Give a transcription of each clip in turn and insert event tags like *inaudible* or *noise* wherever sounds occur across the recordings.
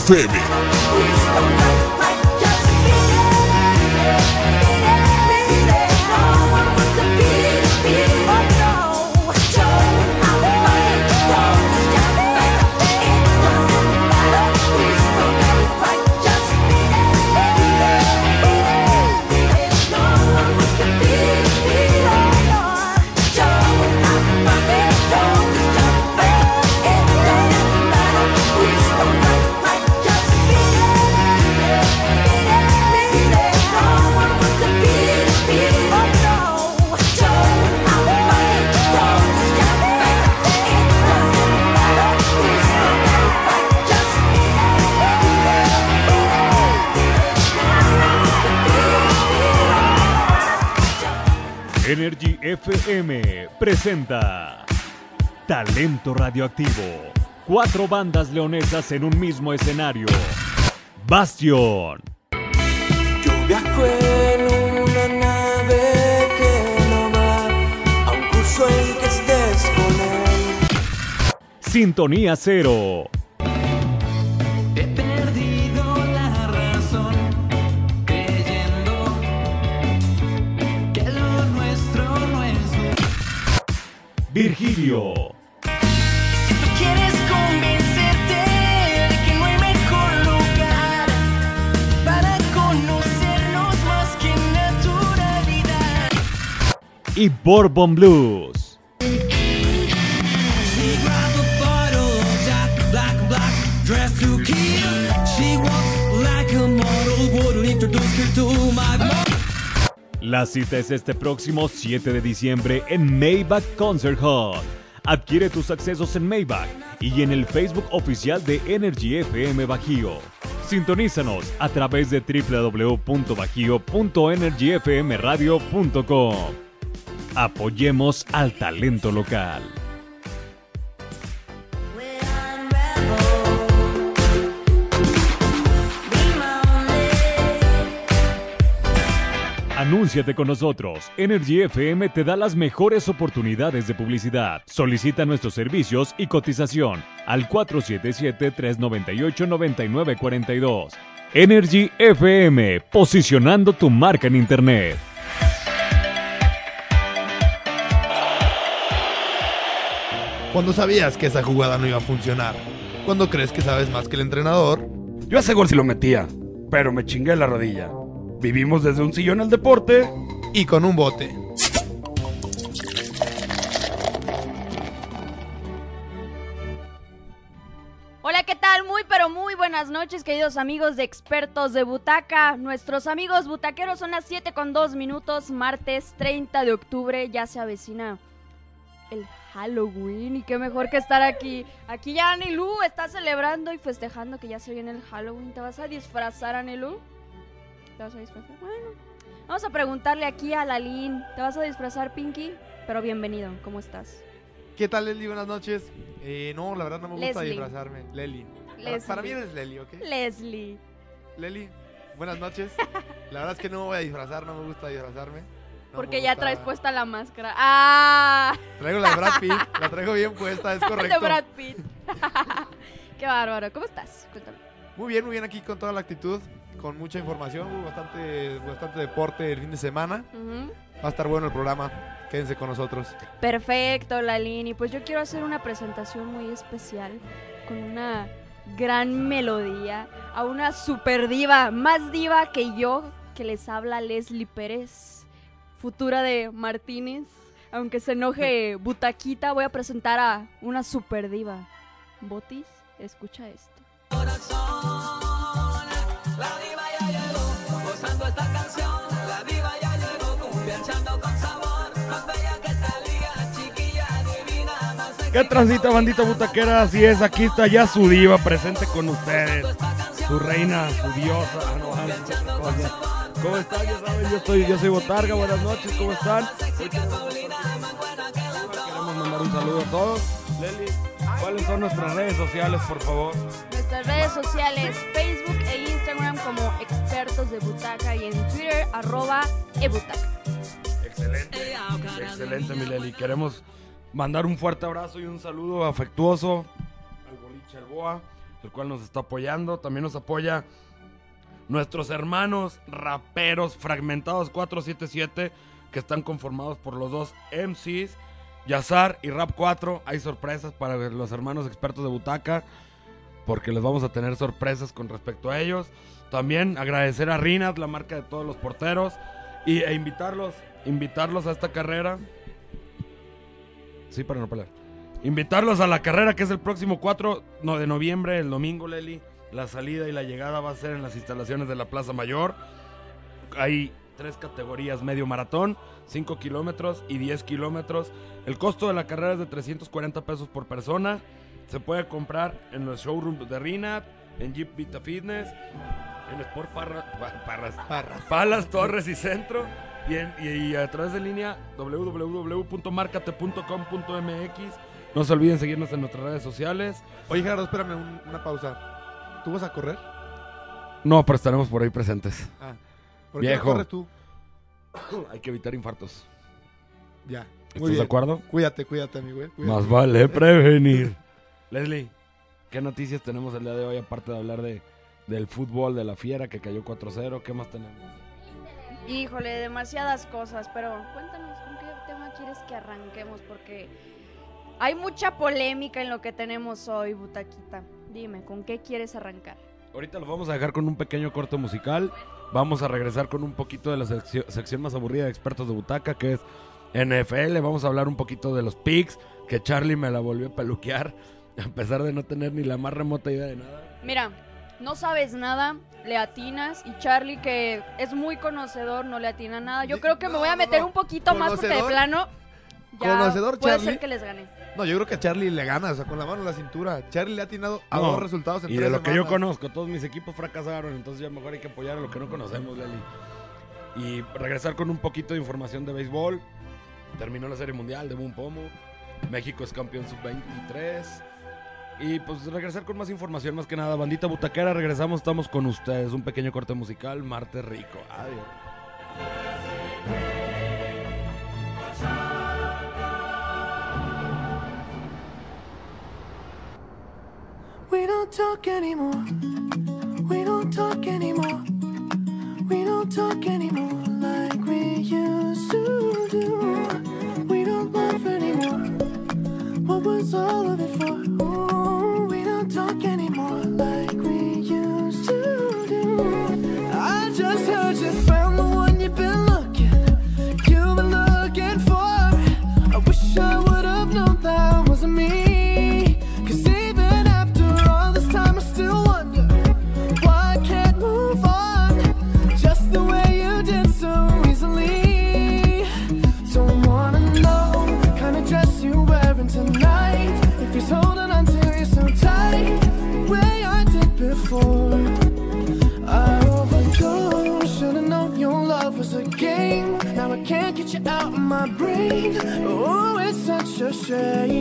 FM. FM presenta Talento Radioactivo. Cuatro bandas leonesas en un mismo escenario. Bastion. Yo viajo en una nave que no va a un curso en que estés con él. Sintonía Cero. Virgilio. Si tú quieres convencerte de que no hay mejor lugar para conocernos más que naturalidad. Y Bourbon Blues. La cita es este próximo 7 de diciembre en Maybach Concert Hall. Adquiere tus accesos en Maybach y en el Facebook oficial de Energy FM Bajío. Sintonízanos a través de www.bajío.energyfmradio.com. Apoyemos al talento local. Anúnciate con nosotros. Energy FM te da las mejores oportunidades de publicidad. Solicita nuestros servicios y cotización al 477-398-9942. Energy FM, posicionando tu marca en Internet. Cuando sabías que esa jugada no iba a funcionar. Cuando crees que sabes más que el entrenador. Yo a ese gol sí lo metía, pero me chingué la rodilla. Vivimos desde un sillón el deporte. Y con un bote. Hola, ¿qué tal? Muy pero muy buenas noches, queridos amigos de expertos de butaca. Nuestros amigos butaqueros son las 7 con 2 minutos, martes 30 de octubre, ya se avecina el Halloween y qué mejor que estar aquí. Aquí ya Anilú está celebrando y festejando que ya se viene el Halloween. ¿Te vas a disfrazar, Anilú? ¿Te vas a disfrazar? Bueno, vamos a preguntarle aquí a Lalín. ¿Te vas a disfrazar, Pinky? Pero bienvenido, ¿cómo estás? ¿Qué tal, Leslie? Buenas noches. Eh, no, la verdad no me gusta Leslie. disfrazarme. Leli. Para- Leslie. Para mí eres Leli, ¿ok? Leslie. Leli, buenas noches. La verdad es que no me voy a disfrazar, no me gusta disfrazarme. No Porque ya gusta- traes puesta la máscara. ¡Ah! Traigo la de Brad Pitt, la traigo bien puesta, es *laughs* de correcto. Brad Pitt. *laughs* Qué bárbaro. ¿Cómo estás? Cuéntame. Muy bien, muy bien aquí con toda la actitud, con mucha información, bastante, bastante deporte el fin de semana. Va a estar bueno el programa, quédense con nosotros. Perfecto, Lalini. Pues yo quiero hacer una presentación muy especial con una gran melodía a una super diva, más diva que yo, que les habla Leslie Pérez, futura de Martínez. Aunque se enoje *laughs* Butaquita, voy a presentar a una super diva. Botis, escucha esto. ¿Qué transita, bandita butaquera? Así es, aquí está ya su diva presente con ustedes. Su reina, su diosa. Ah, no, ah, cosa. ¿Cómo están? Ya saben, yo, estoy, yo soy Botarga. Buenas noches, ¿cómo están? Queremos mandar un saludo a todos. Leli, ¿cuáles son nuestras redes sociales, por favor? Nuestras redes sociales, Facebook e Instagram como expertos de butaca y en Twitter arroba ebutaca. Excelente. Excelente, mi Leli. Queremos mandar un fuerte abrazo y un saludo afectuoso al boliche El Boa, el cual nos está apoyando. También nos apoya nuestros hermanos raperos fragmentados 477 que están conformados por los dos MCs, Yazar y Rap 4. Hay sorpresas para los hermanos expertos de Butaca porque les vamos a tener sorpresas con respecto a ellos. También agradecer a Rinat, la marca de todos los porteros, y, e invitarlos, invitarlos a esta carrera. Sí, para no pelear. Invitarlos a la carrera que es el próximo 4 no, de noviembre, el domingo, Leli. La salida y la llegada va a ser en las instalaciones de la Plaza Mayor. Hay tres categorías, medio maratón, 5 kilómetros y 10 kilómetros. El costo de la carrera es de 340 pesos por persona. Se puede comprar en los showrooms de Rinat, en Jeep Vita Fitness, en Sport Parra- Pa- Parras, Parras. Palas, Torres y Centro. Y, en- y- y a través de línea www.marcate.com.mx. No se olviden seguirnos en nuestras redes sociales. Oye, Gerardo, espérame un- una pausa. ¿Tú vas a correr? No, pero estaremos por ahí presentes. Ah. ¿Por qué no Viejo. corres tú? *coughs* Hay que evitar infartos. Ya. ¿Estás de acuerdo? Cuídate, cuídate, amigo. eh, cuídate. Más vale prevenir. Leslie, ¿qué noticias tenemos el día de hoy aparte de hablar de, del fútbol, de la fiera que cayó 4-0? ¿Qué más tenemos? Híjole, demasiadas cosas, pero cuéntanos con qué tema quieres que arranquemos porque hay mucha polémica en lo que tenemos hoy, Butaquita. Dime, ¿con qué quieres arrancar? Ahorita lo vamos a dejar con un pequeño corte musical. Vamos a regresar con un poquito de la sección más aburrida de expertos de butaca, que es NFL. Vamos a hablar un poquito de los picks, que Charlie me la volvió a peluquear, *laughs* a pesar de no tener ni la más remota idea de nada. Mira, no sabes nada, le atinas y Charlie que es muy conocedor no le atina nada. Yo creo que me voy a meter no. un poquito más porque de plano ya Conocedor, puede Charlie. ser que les gane. No, yo creo que a Charlie le gana, o sea, con la mano en la cintura. Charlie le ha atinado a No, dos resultados en Y tres de lo que yo semanas. conozco, todos mis equipos fracasaron, entonces ya mejor hay que apoyar a lo que no conocemos, Leli. Y regresar con un poquito de información de béisbol. Terminó la Serie Mundial de Boom Pomo. México es campeón sub-23. Y pues regresar con más información, más que nada. Bandita Butaquera, regresamos, estamos con ustedes. Un pequeño corte musical, Martes Rico. Adiós. We don't talk anymore. We don't talk anymore. We don't talk anymore like we used What was all of it for? Ooh, we don't talk anymore like change.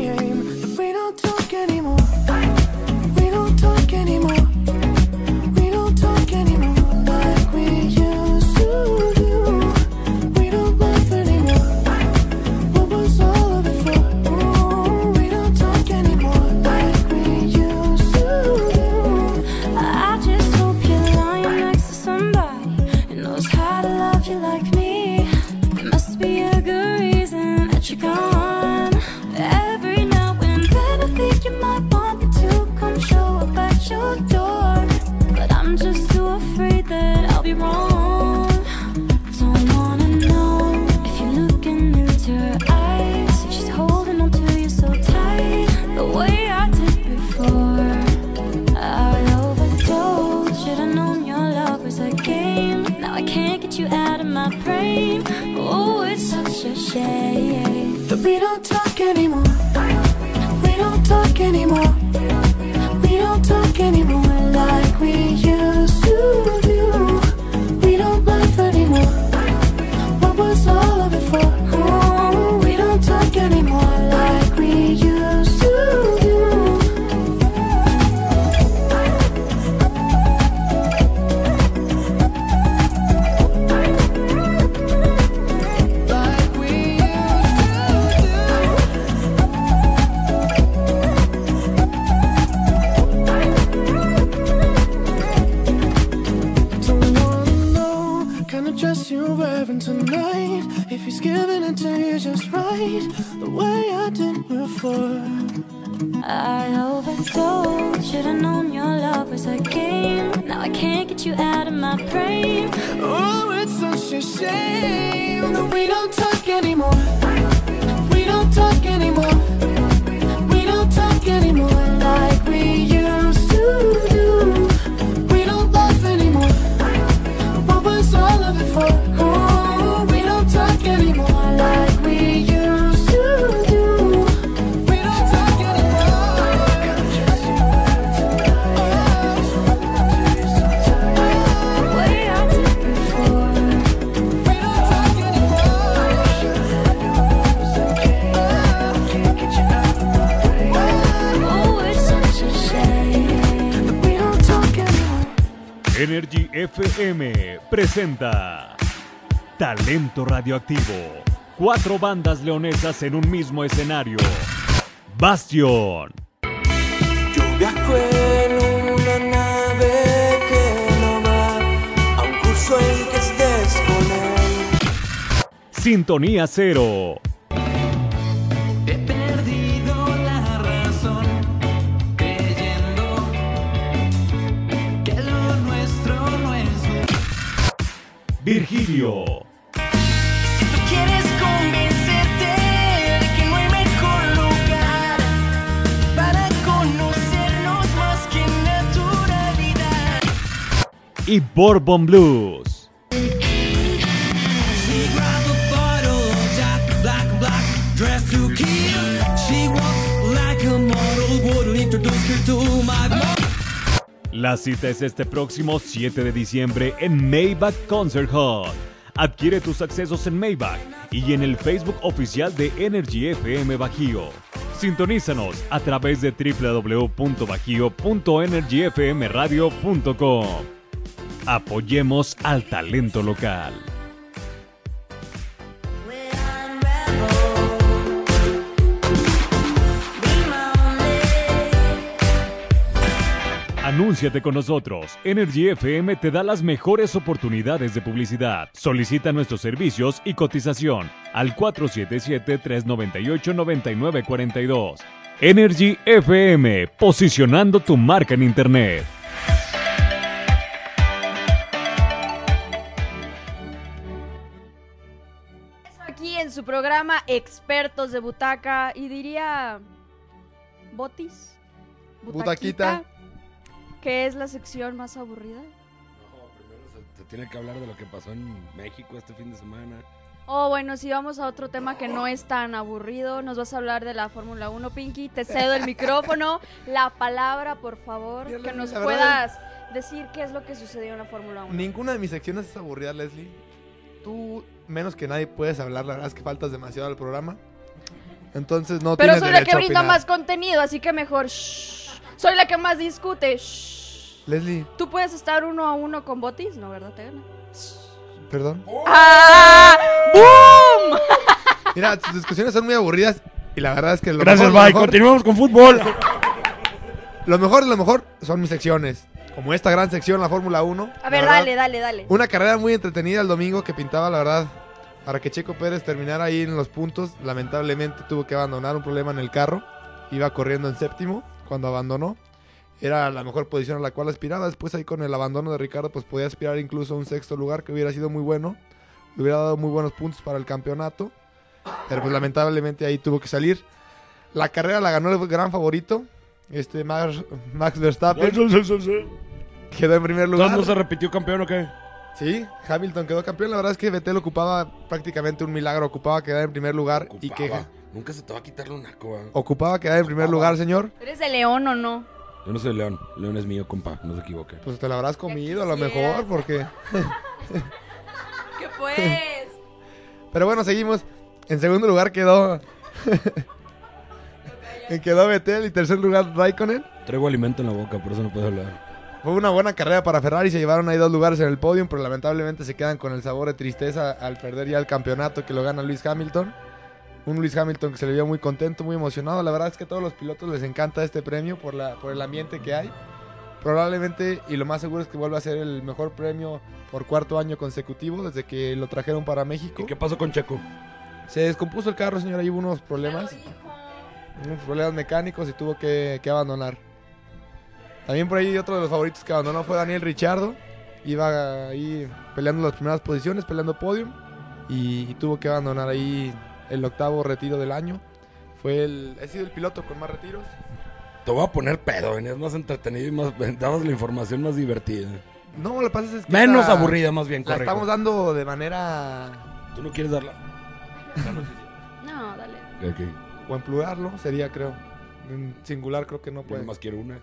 Don't talk anymore. Radioactivo. Cuatro bandas leonesas en un mismo escenario. Bastion, Yo viajo en una nave que no va a un curso en que estés con él. Sintonía Cero, He perdido la razón creyendo que lo nuestro no es Virgilio, her to my La cita es este próximo 7 de diciembre en Maybach Concert Hall. Adquiere tus accesos en Maybach y en el Facebook oficial de Energy FM Bajío. Sintonízanos a través de www.bajío.energyfmradio.com. Apoyemos al talento local. Anúnciate con nosotros. Energy FM te da las mejores oportunidades de publicidad. Solicita nuestros servicios y cotización al 477-398-9942. Energy FM, posicionando tu marca en Internet. En su programa Expertos de Butaca y diría Botis, Butaquita. que es la sección más aburrida. No, primero se, se tiene que hablar de lo que pasó en México este fin de semana. Oh, bueno, si vamos a otro tema que no es tan aburrido, nos vas a hablar de la Fórmula 1, Pinky. Te cedo el micrófono, la palabra, por favor, que nos la verdad puedas decir qué es lo que sucedió en la Fórmula 1. Ninguna de mis secciones es aburrida, Leslie. Tú, menos que nadie, puedes hablar. La verdad es que faltas demasiado al programa. Entonces no Pero tienes soy la que brinda más contenido, así que mejor. shh. Soy la que más discute. shh. Leslie, ¿Tú puedes estar uno a uno con Botis? No, ¿verdad? Te gana. perdón. ¡Ah! ¡Boom! *laughs* Mira, tus discusiones son muy aburridas. Y la verdad es que lo Gracias, mejor, lo Mike. mejor- Continuamos con fútbol. *laughs* Lo mejor de lo mejor son mis secciones. Como esta gran sección, la Fórmula 1. A ver, verdad, dale, dale, dale. Una carrera muy entretenida el domingo que pintaba, la verdad, para que Checo Pérez terminara ahí en los puntos. Lamentablemente tuvo que abandonar un problema en el carro. Iba corriendo en séptimo cuando abandonó. Era la mejor posición a la cual aspiraba. Después ahí con el abandono de Ricardo, pues podía aspirar incluso a un sexto lugar que hubiera sido muy bueno. Le hubiera dado muy buenos puntos para el campeonato. Pero pues lamentablemente ahí tuvo que salir. La carrera la ganó el gran favorito. Este Max, Max Verstappen quedó en primer lugar. ¿No se repitió campeón o qué? Sí, Hamilton quedó campeón. La verdad es que Vettel ocupaba prácticamente un milagro. Ocupaba quedar en primer lugar y que. Nunca se te va a quitarle una coa. ocupaba quedar en primer lugar, señor. ¿Eres de León o no? Yo no soy León. León es mío, compa. No se equivoque. Pues te lo habrás comido a lo mejor, porque. *laughs* *laughs* ¿Qué pues? Pero bueno, seguimos. En segundo lugar quedó. *laughs* quedó Vettel y tercer lugar Raikkonen. Traigo alimento en la boca, por eso no puedo hablar. Fue una buena carrera para Ferrari, se llevaron ahí dos lugares en el podio, pero lamentablemente se quedan con el sabor de tristeza al perder ya el campeonato que lo gana Luis Hamilton. Un Luis Hamilton que se le vio muy contento, muy emocionado. La verdad es que a todos los pilotos les encanta este premio por, la, por el ambiente que hay. Probablemente, y lo más seguro es que vuelva a ser el mejor premio por cuarto año consecutivo desde que lo trajeron para México. ¿Y qué pasó con Checo? Se descompuso el carro, señor, ahí hubo unos problemas. unos problemas mecánicos y tuvo que, que abandonar. También por ahí otro de los favoritos que abandonó fue Daniel Richardo. Iba ahí peleando las primeras posiciones, peleando podium. Y, y tuvo que abandonar ahí el octavo retiro del año. Fue el, ha sido el piloto con más retiros. Te voy a poner pedo, venías más entretenido y más, dabas la información más divertida. No, lo que pasa es que... Menos esta- aburrida, más bien, La correcto. estamos dando de manera... ¿Tú no quieres darla? No, dale. Ok. O en plural, ¿no? Sería, creo. En singular creo que no Yo puede. nomás quiero una.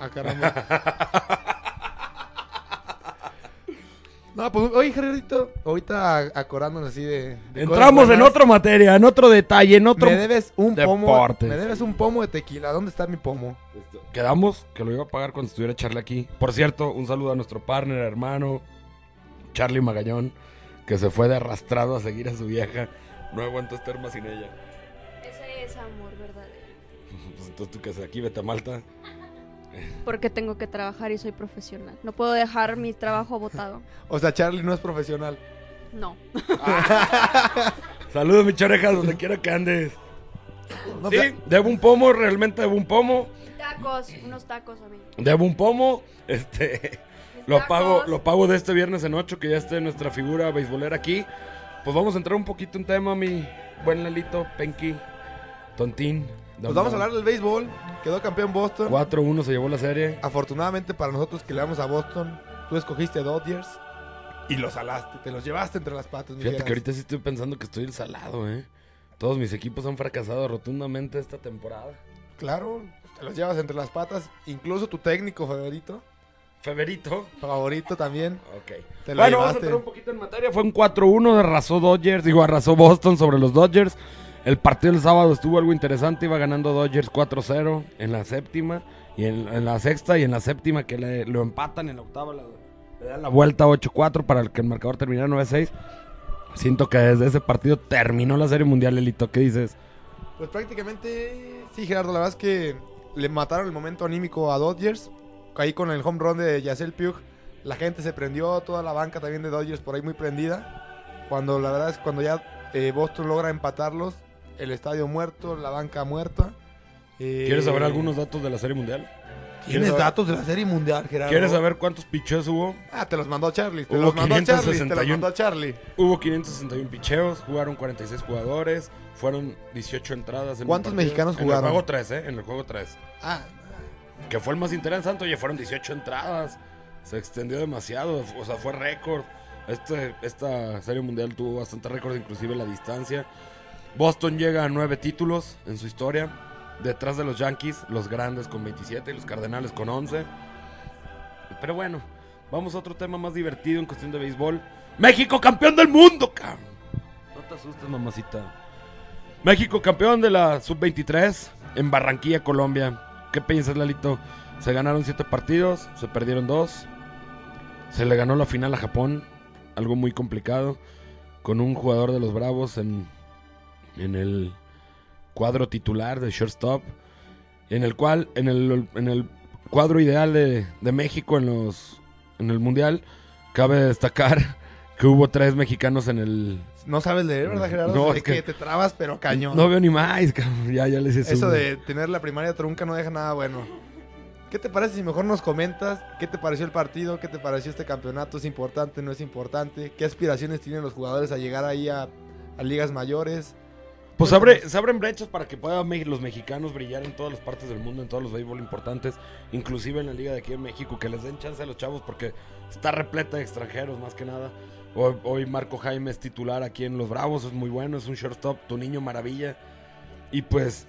Ah, caramba. no, pues, oye, Gerardito, ahorita acordándonos así de... de Entramos en otra materia, en otro detalle, en otro... Me debes un pomo. deportes. Me debes un pomo de tequila. ¿Dónde está mi pomo? Quedamos que lo iba a pagar cuando estuviera Charlie aquí. Por cierto, un saludo a nuestro partner, hermano, Charlie Magallón, que se fue de arrastrado a seguir a su vieja. No aguanto estar más sin ella. Ese es amor verdadero. *laughs* Pues entonces tú que se aquí, vete a Malta. Porque tengo que trabajar y soy profesional. No puedo dejar mi trabajo botado. *laughs* O sea, Charlie no es profesional. No. *laughs* Saludos, mi choreja, donde quiera que andes. No, sí, pero- debo un pomo, realmente debo un pomo. Tacos, unos tacos a mí. Debo un pomo. Este. Mis Lo tacos. pago, lo pago de este viernes en 8, que ya esté nuestra figura beisbolera aquí. Pues vamos a entrar un poquito en tema, mi buen Lalito, Penky, Tontín. Pues vamos a hablar del béisbol. Quedó campeón Boston. 4-1 se llevó la serie. Afortunadamente para nosotros que le damos a Boston, tú escogiste Dodgers y los salaste, te los llevaste entre las patas. Fíjate que ahorita sí estoy pensando que estoy el salado, ¿eh? Todos mis equipos han fracasado rotundamente esta temporada. Claro, te los llevas entre las patas, incluso tu técnico favorito, Feverito. favorito también. Ok. Te lo Bueno, vamos a entrar un poquito en materia. Fue un 4-1, arrasó Dodgers, digo, arrasó Boston sobre los Dodgers. El partido del sábado estuvo algo interesante, iba ganando Dodgers 4-0 en la séptima, y en, en la sexta y en la séptima que le, lo empatan, en la octava la- le dan la vuelta 8-4 para el que el marcador terminara 9-6. Siento que desde ese partido terminó la serie mundial, Elito. ¿Qué dices? Pues prácticamente, sí, Gerardo, la verdad es que le mataron el momento anímico a Dodgers. Ahí con el home run de Yacel Puig, la gente se prendió, toda la banca también de Dodgers por ahí muy prendida. Cuando la verdad es cuando ya eh, Boston logra empatarlos, el estadio muerto, la banca muerta. Eh, ¿Quieres saber algunos datos de la serie mundial? ¿Tienes saber- datos de la serie mundial, Gerardo? ¿Quieres saber cuántos picheos hubo? Ah, te los mandó Charlie. Te Hubo los mandó Charlie. Te los 561. mandó Charlie. Hubo 561 picheos, jugaron 46 jugadores, fueron 18 entradas. En ¿Cuántos mexicanos En jugaron? el juego 3, ¿eh? En el juego 3. Ah, Que fue el más interesante, oye, fueron 18 entradas. Se extendió demasiado, o sea, fue récord. Este, esta serie mundial tuvo bastante récord, inclusive la distancia. Boston llega a 9 títulos en su historia. Detrás de los Yankees, los grandes con 27 y los Cardenales con 11. Pero bueno, vamos a otro tema más divertido en cuestión de béisbol. México campeón del mundo, cabrón. No te asustes, mamacita. México campeón de la sub-23 en Barranquilla, Colombia. ¿Qué piensas, Lalito? Se ganaron 7 partidos, se perdieron 2. Se le ganó la final a Japón, algo muy complicado, con un jugador de los Bravos en, en el cuadro titular de shortstop, en el cual, en el, en el cuadro ideal de, de México en, los, en el Mundial, cabe destacar *laughs* que hubo tres mexicanos en el... no sabes leer, ¿verdad, Gerardo? No, Es que, que- te trabas, pero cañón. No veo ni más, cabrón, ya, ya les hice Eso de tener la primaria trunca no deja nada bueno. ¿Qué te parece si mejor nos comentas qué te pareció el partido? ¿Qué te pareció este campeonato? ¿Es importante? ¿No es importante? ¿Qué aspiraciones tienen los jugadores a llegar ahí a, a ligas mayores? Pues abre, se abren brechas para que puedan los mexicanos brillar en todas las partes del mundo, en todos los béisbol importantes, inclusive en la liga de aquí en México, que les den chance a los chavos porque está repleta de extranjeros más que nada. Hoy, hoy Marco Jaime es titular aquí en Los Bravos, es muy bueno, es un shortstop, tu niño maravilla. Y pues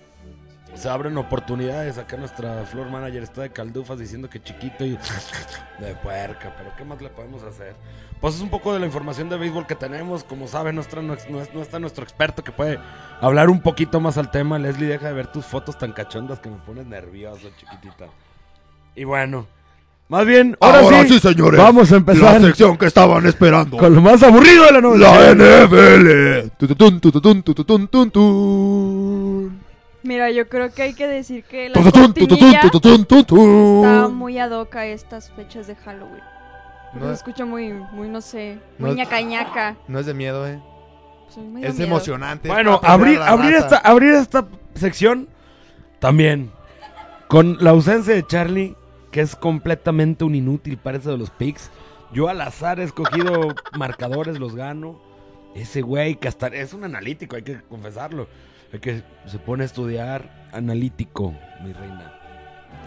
se abren oportunidades. Acá nuestra floor manager está de caldufas diciendo que chiquito y *laughs* de puerca, pero ¿qué más le podemos hacer? Pues es un poco de la información de béisbol que tenemos. Como saben, no, no es- no está nuestro experto que puede hablar un poquito más al tema. Leslie, deja de ver tus fotos tan cachondas que me pones nervioso, chiquitita. Y bueno, más bien, ahora, sí, señores. vamos a empezar La sección que estaban esperando. con lo más aburrido de la noche. La NFL. Mira, yo creo que hay que decir que la cortinilla está muy ad hoc a estas fechas de Halloween. No, Se escucha muy, muy, no sé, No muy es- ñaca ñaca. no es de miedo, eh. Pues, Es miedo. emocionante. Bueno, para abrir, abrir, esta, abrir esta sección también. Con la ausencia de Charlie, que es completamente un inútil, parece de los picks. Yo al azar he escogido *laughs* marcadores, los gano. Ese güey que hasta es un analítico, hay que confesarlo. El que se pone a estudiar analítico, mi reina.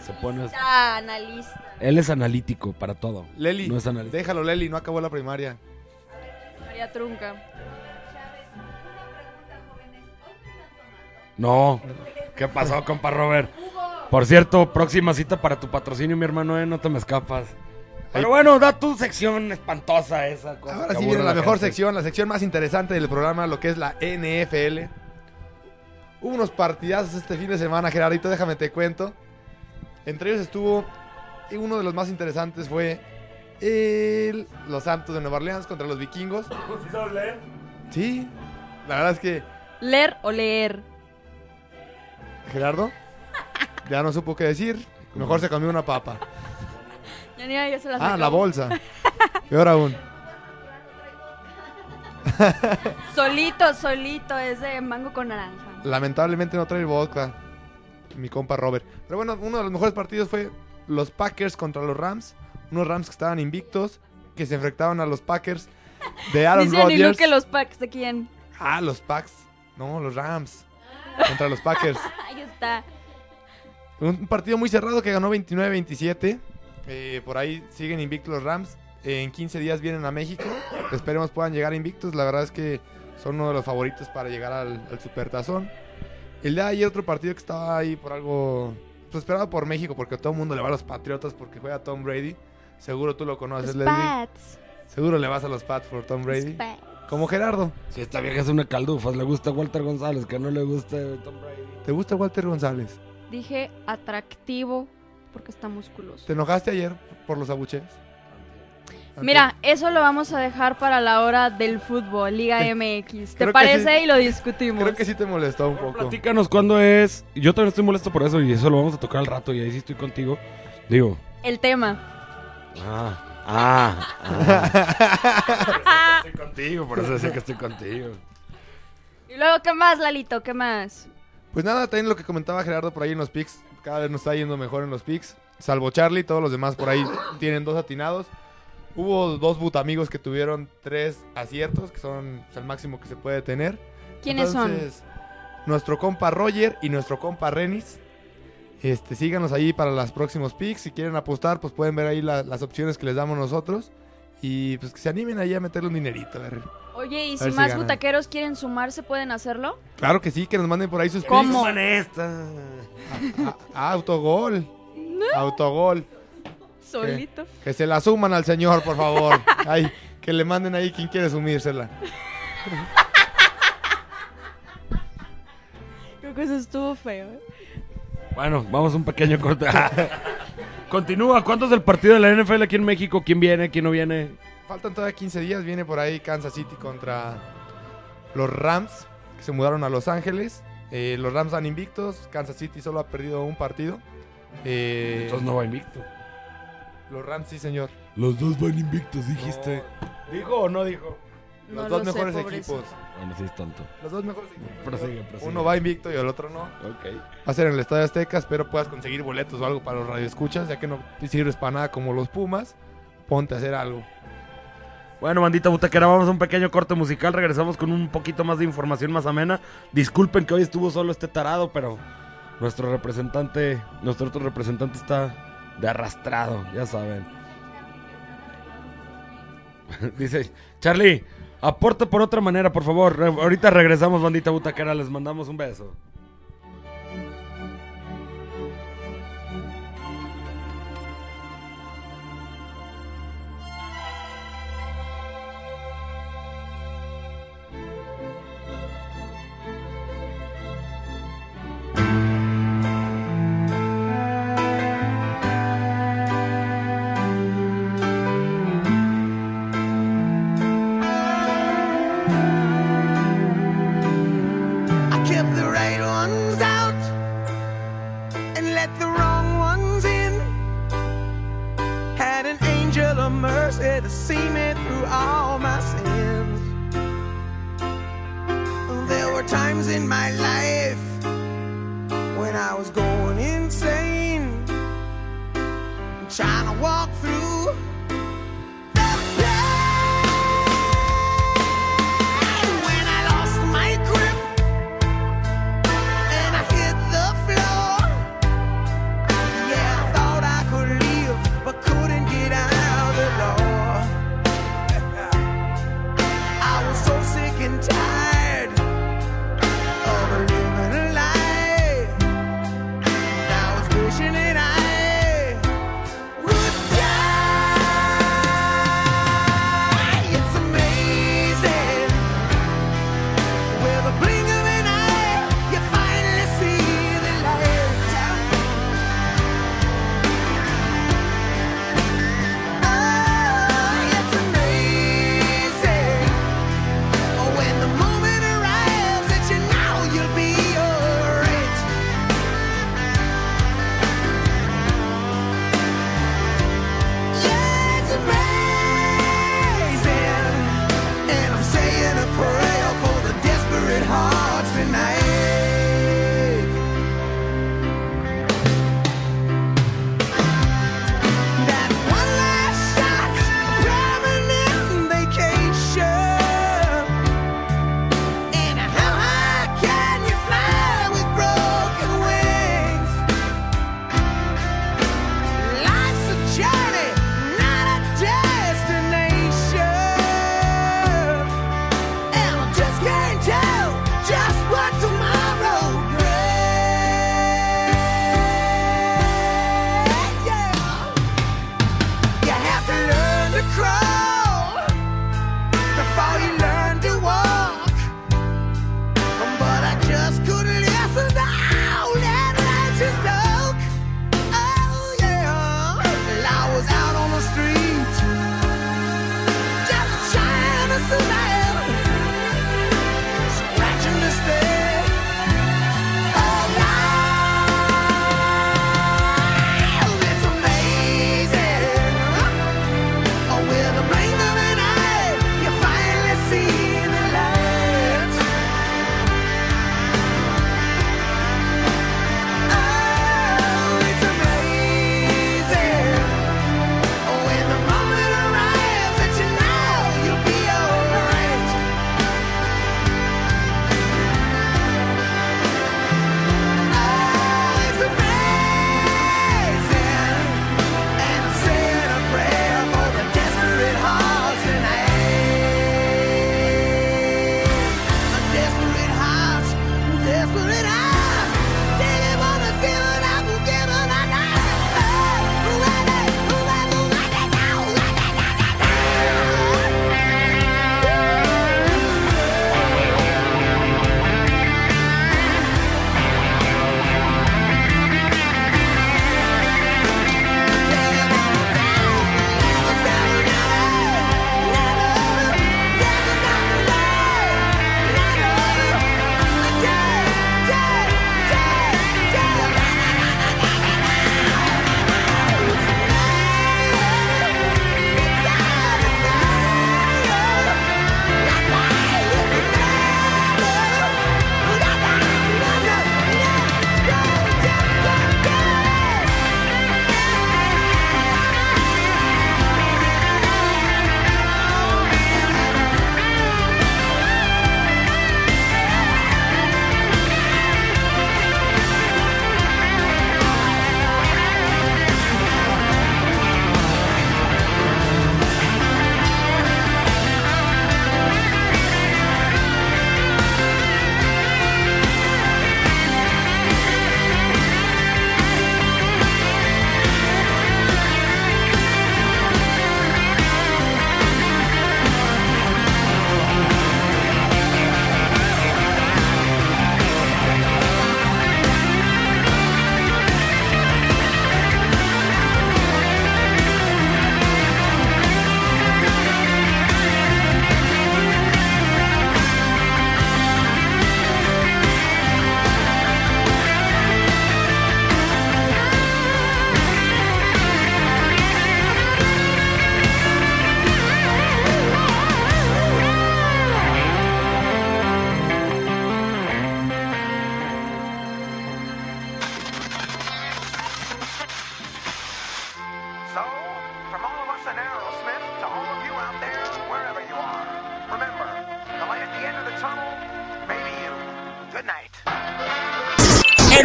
Se pone. Ah, analista. Él es analítico para todo. Leli, No es analítico. déjalo, Leli, no acabó la primaria. María Trunca. No. ¿Qué pasó, compa Robert? Por cierto, próxima cita para tu patrocinio, mi hermano, ¿eh? No te me escapas. Pero bueno, da tu sección espantosa esa cosa. Ahora sí viene a la mejor gente. sección, la sección más interesante del programa, lo que es la NFL. Hubo unos partidazos este fin de semana, Gerardito, déjame te cuento. Entre ellos estuvo, y uno de los más interesantes fue el, los Santos de Nueva Orleans contra los Vikingos. ¿Sí sabes leer? Sí, la verdad es que Leer o leer. Gerardo ya no supo qué decir. Mejor se comió una papa. Ya ni ya se las Ah, la bolsa. Peor aún. *laughs* Solito, solito, es de mango con naranja. Lamentablemente no trae vodka. Mi compa Robert. Pero bueno, uno de los mejores partidos fue los Packers contra los Rams. Unos Rams que estaban invictos, que se enfrentaban a los Packers de Aaron Rodgers. que los packs de quién. Ah, los Packs. No, los Rams. Contra los Packers. *laughs* Ahí está. Un partido muy cerrado que ganó 29-27. Eh, por ahí siguen invictos los Rams. Eh, en 15 días vienen a México. Esperemos puedan llegar invictos. La verdad es que son uno de los favoritos para llegar al, al Supertazón. El de ayer otro partido que estaba ahí por algo... Pues esperado por México porque todo el mundo le va a los Patriotas porque juega Tom Brady. Seguro tú lo conoces, Los Leslie. Pats. Seguro le vas a los Pats por Tom Los Brady. Pats. Como Gerardo. Si esta vieja es una caldufas, le gusta Walter González, que no le gusta Tom Brady. ¿Te gusta Walter González? Dije atractivo porque está musculoso. ¿Te enojaste ayer por los abucheos? Mira, eso lo vamos a dejar para la hora del fútbol, Liga MX. ¿Te parece? sí. Y lo discutimos. Creo que sí te molestó un poco. Platícanos cuándo es. Yo también estoy molesto por eso y eso lo vamos a tocar al rato y ahí sí estoy contigo. Digo. El tema. Ah, ah, ah. *laughs* estoy contigo, por eso decía que estoy contigo. Y luego, ¿qué más, Lalito? ¿Qué más? Pues nada, también lo que comentaba Gerardo por ahí en los picks. Cada vez nos está yendo mejor en los picks. Salvo Charlie, todos los demás por ahí tienen dos atinados. Hubo dos butamigos que tuvieron tres aciertos, que son el máximo que se puede tener. ¿Quiénes son? Entonces, Nuestro compa Roger y nuestro compa Renis. Este, síganos ahí para los próximos picks. Si quieren apostar, pues pueden ver ahí la- las opciones que les damos nosotros. Y pues que se animen ahí a meterle un dinerito. a ver. Oye, ¿y A si más ganan. butaqueros quieren sumarse, pueden hacerlo? Claro que sí, que nos manden por ahí sus ¿Cómo? picks. Suman esta. Autogol. Autogol. Solito. Que se la suman al señor, por favor. *laughs* Ay, que le manden ahí quien quiere sumírsela. Creo que eso estuvo feo. ¿eh? Bueno, vamos a un pequeño corte. *laughs* Continúa. ¿Cuánto es el partido de la NFL aquí en México? ¿Quién viene? ¿Quién no viene? Faltan todavía 15 días. Viene por ahí Kansas City contra los Rams, que se mudaron a Los Ángeles. Eh, los Rams van invictos. Kansas City solo ha perdido un partido. Eh, Entonces no va invicto. Los Rams, sí, señor. Los dos van invictos, dijiste. ¿Dijo o no dijo? Los No dos lo mejores equipos. Bueno, sí es tonto. Los dos mejores equipos. Prosigue, prosigue. Uno va invicto y el otro no. Ok. Va a ser en el Estadio Azteca. Espero puedas conseguir boletos o algo para los radioescuchas, ya que no te sirves para nada como los Pumas. Ponte a hacer algo. Bueno, bandita butaquera, vamos a un pequeño corte musical. Regresamos con un poquito más de información más amena. Disculpen que hoy estuvo solo este tarado, pero nuestro representante, nuestro otro representante está de arrastrado, ya saben. *laughs* Dice, Charlie, aporta por otra manera, por favor. Ahorita regresamos, bandita butaquera, les mandamos un beso.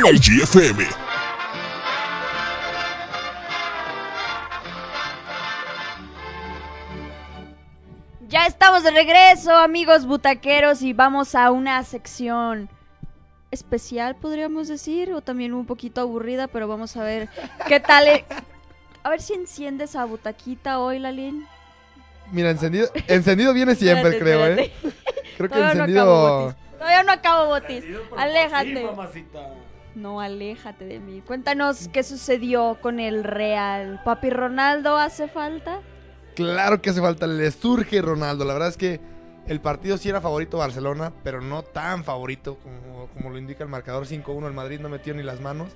Energy FM. Ya estamos de regreso, amigos butaqueros, y vamos a una sección especial, podríamos decir, o también un poquito aburrida, pero vamos a ver qué tal. e- A ver si enciende esa butaquita hoy, Lalín. Mira, encendido, encendido viene siempre, Espérate, creo, espérate. ¿eh? Creo que Todavía no acabo, encendido... Todavía no acabo, Botis. Aléjate. No, aléjate de mí. Cuéntanos qué sucedió con el Real. ¿Papi Ronaldo hace falta? Claro que hace falta, le surge Ronaldo. La verdad es que el partido sí era favorito Barcelona, pero no tan favorito como, lo indica el marcador 5-1. El Madrid no metió ni las manos.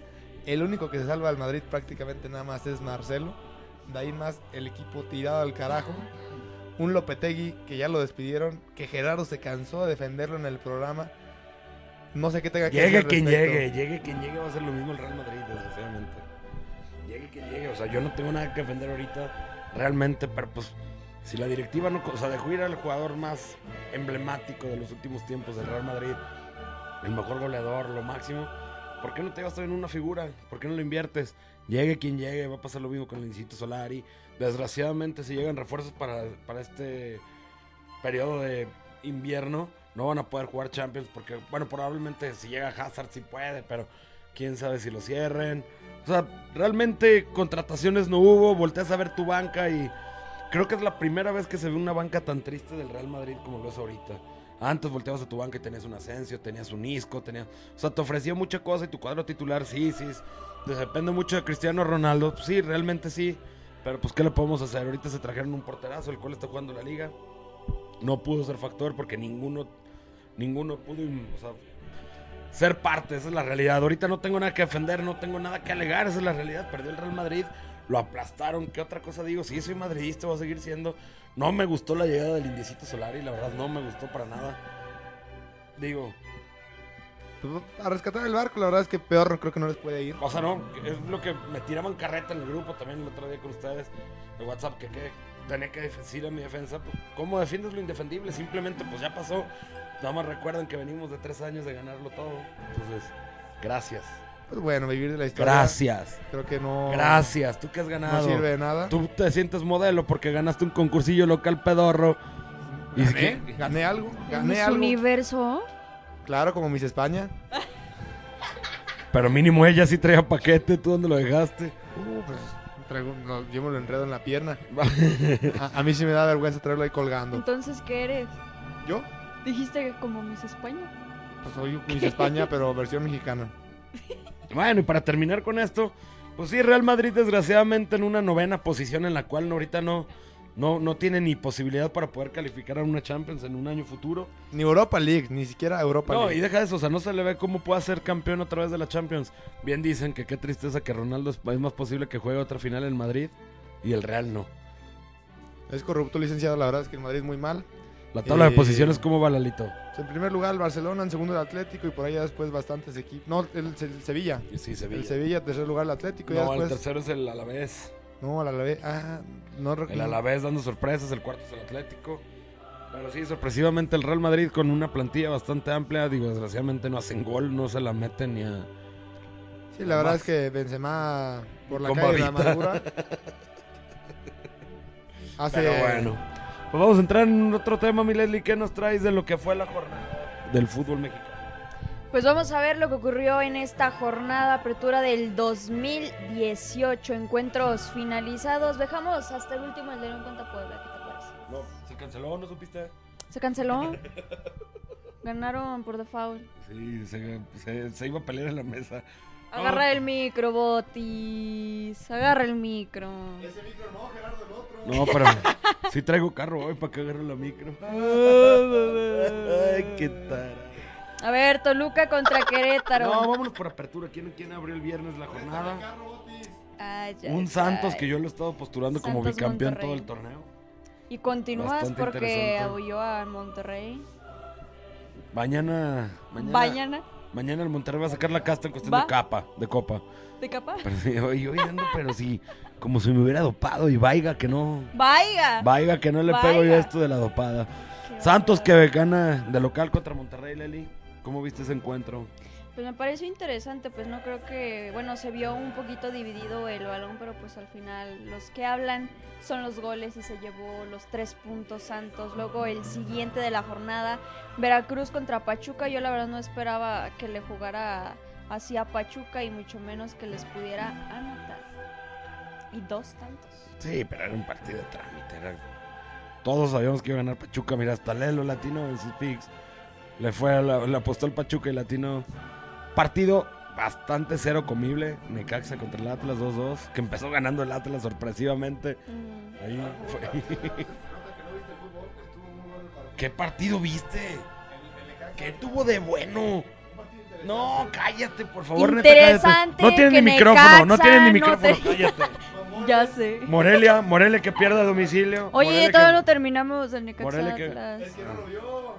El único que se salva del Madrid prácticamente nada más es Marcelo. De ahí más el equipo tirado al carajo. Un Lopetegui que ya lo despidieron, que Gerardo se cansó de defenderlo en el programa. No sé qué tenga que Llegue quien llegue, llegue quien llegue, va a ser lo mismo el Real Madrid, desgraciadamente. Llegue quien llegue, o sea, yo no tengo nada que defender ahorita, realmente, pero pues, si la directiva no, o sea, dejó ir al jugador más emblemático de los últimos tiempos del Real Madrid, el mejor goleador, lo máximo, ¿por qué no te vas a en una figura? ¿Por qué no lo inviertes? Llegue quien llegue, va a pasar lo mismo con el Incito Solari. Desgraciadamente, si llegan refuerzos para, para este periodo de invierno, no van a poder jugar Champions porque, bueno, probablemente si llega Hazard sí puede, pero quién sabe si lo cierren. O sea, realmente contrataciones no hubo, volteas a ver tu banca y creo que es la primera vez que se ve una banca tan triste del Real Madrid como lo es ahorita. Antes volteabas a tu banca y tenías un Asensio, tenías un Isco, tenías... O sea, te ofrecía mucha cosa y tu cuadro titular, sí, sí. Depende mucho de Cristiano Ronaldo. Sí, realmente sí. Pero pues, ¿qué le podemos hacer? Ahorita se trajeron un porterazo, el cual está jugando la liga. No pudo ser factor porque ninguno, ninguno pudo, o sea, ser parte, esa es la realidad. Ahorita no tengo nada que defender, no tengo nada que alegar, esa es la realidad. Perdió el Real Madrid, lo aplastaron. ¿Qué otra cosa digo? Sí, soy madridista, voy a seguir siendo. No me gustó la llegada del Indiecito Solari, la verdad no me gustó para nada. Digo, Pues, a rescatar el barco, la verdad es que peor creo que no les puede ir. o sea, no, es lo que me tiraban carreta en el grupo también el otro día con ustedes de WhatsApp, que, que tenía que decir a mi defensa, pues, ¿cómo defiendes lo indefendible? Simplemente, pues ya pasó. Nada más recuerden que venimos de tres años de ganarlo todo. Entonces, gracias. Pues bueno, vivir de la historia. Gracias. Creo que no. Gracias. ¿Tú que has ganado? No sirve de nada. Tú te sientes modelo porque ganaste un concursillo local pedorro. Y Gané, que- gané algo. Gané algo. Universo. Claro, como Miss España. Pero mínimo ella sí traía paquete. ¿Tú dónde lo dejaste? Uh, pues traigo, no, yo me lo enredo en la pierna. A, a mí sí me da vergüenza traerlo ahí colgando. Entonces, ¿qué eres? ¿Yo? Dijiste que como Miss España. Pues soy Miss España, pero versión mexicana. *laughs* Bueno, y para terminar con esto, pues sí, Real Madrid desgraciadamente en una novena posición en la cual ahorita no, no, no tiene ni posibilidad para poder calificar a una Champions en un año futuro. Ni Europa League, ni siquiera Europa No, y League. deja eso, o sea, no se le ve cómo pueda ser campeón otra vez de la Champions. Bien dicen que qué tristeza que Ronaldo es, es más posible que juegue otra final en Madrid y el Real no. Es corrupto licenciado, la verdad es que el Madrid es muy mal. La tabla Eh, de posiciones, ¿cómo va Lalito? En primer lugar el Barcelona, en segundo el Atlético y por ya después bastantes equipos. No, el, el Sevilla. Sí, Sevilla. El Sevilla, tercer lugar el Atlético. y No, el después... tercero es el Alavés. No, el Alavés. Ah, no El. Alavés dando sorpresas, el cuarto es el Atlético. Pero sí, sorpresivamente el Real Madrid con una plantilla bastante amplia, digo, desgraciadamente no hacen gol, no se la meten ni a... Sí, la verdad es que Benzema por la calle de la amargura. *laughs* hace, Pero bueno. Pues vamos a entrar en otro tema, mi Leslie, ¿qué nos traes de lo que fue la jornada del fútbol mexicano? Pues vamos a ver lo que ocurrió en esta jornada apertura del 2018. Encuentros finalizados. Dejamos hasta el último el de León contra Puebla. ¿Qué te parece? No, ¿se canceló? ¿No supiste? ¿Se canceló? *laughs* Ganaron por default. Sí, se, se- se iba a pelear en la mesa. Agarra el micro, Botis. Agarra el micro. No, pero sí traigo carro hoy para que agarre la micro. *laughs* Ay, qué tara. A ver, Toluca contra Querétaro. No, vámonos por apertura. ¿Quién, quién abrió el viernes la jornada? Ay, Un Santos que yo lo he estado postulando como Santos bicampeón Monterrey. todo el torneo. Y continúas Bastante porque interesante. abulló a Monterrey. Mañana, mañana, Mañana. mañana el Monterrey va a sacar la casta en cuestión ¿Va? de capa, de copa. ¿De capa? Pero sí, hoy ando, pero sí, como si me hubiera dopado y vaiga que no, Vaya. vaiga que no le pego yo esto de la dopada. Santos que gana de local contra Monterrey, Leli. ¿Cómo viste ese encuentro? Pues me pareció interesante, pues no creo que, bueno, se vio un poquito dividido el balón, pero pues al final los que hablan son los goles y se llevó los tres puntos Santos. Luego el siguiente de la jornada, Veracruz contra Pachuca, yo la verdad no esperaba que le jugara así a Pachuca y mucho menos que les pudiera anotar. Y dos tantos. Sí, pero era un partido de trámite. era- Todos sabíamos que iba a ganar Pachuca. Mira, hasta Lelo Latino en sus picks. Le fue a la- le apostó el Pachuca y Latino. Partido bastante cero comible. Necaxa contra el Atlas 2-2. Que empezó ganando el Atlas sorpresivamente. Mm. Ahí fue. ¿Qué partido viste? ¿Qué tuvo de bueno? No, cállate, por favor. neta, cállate. Interesante No tienen ni micrófono, no tienen ni no micrófono, te- cállate. *laughs* Ya sé. Morelia, Morelia que pierde a domicilio. Oye, Morelia todavía que- no terminamos el Necaxa Morelia que- Atlas.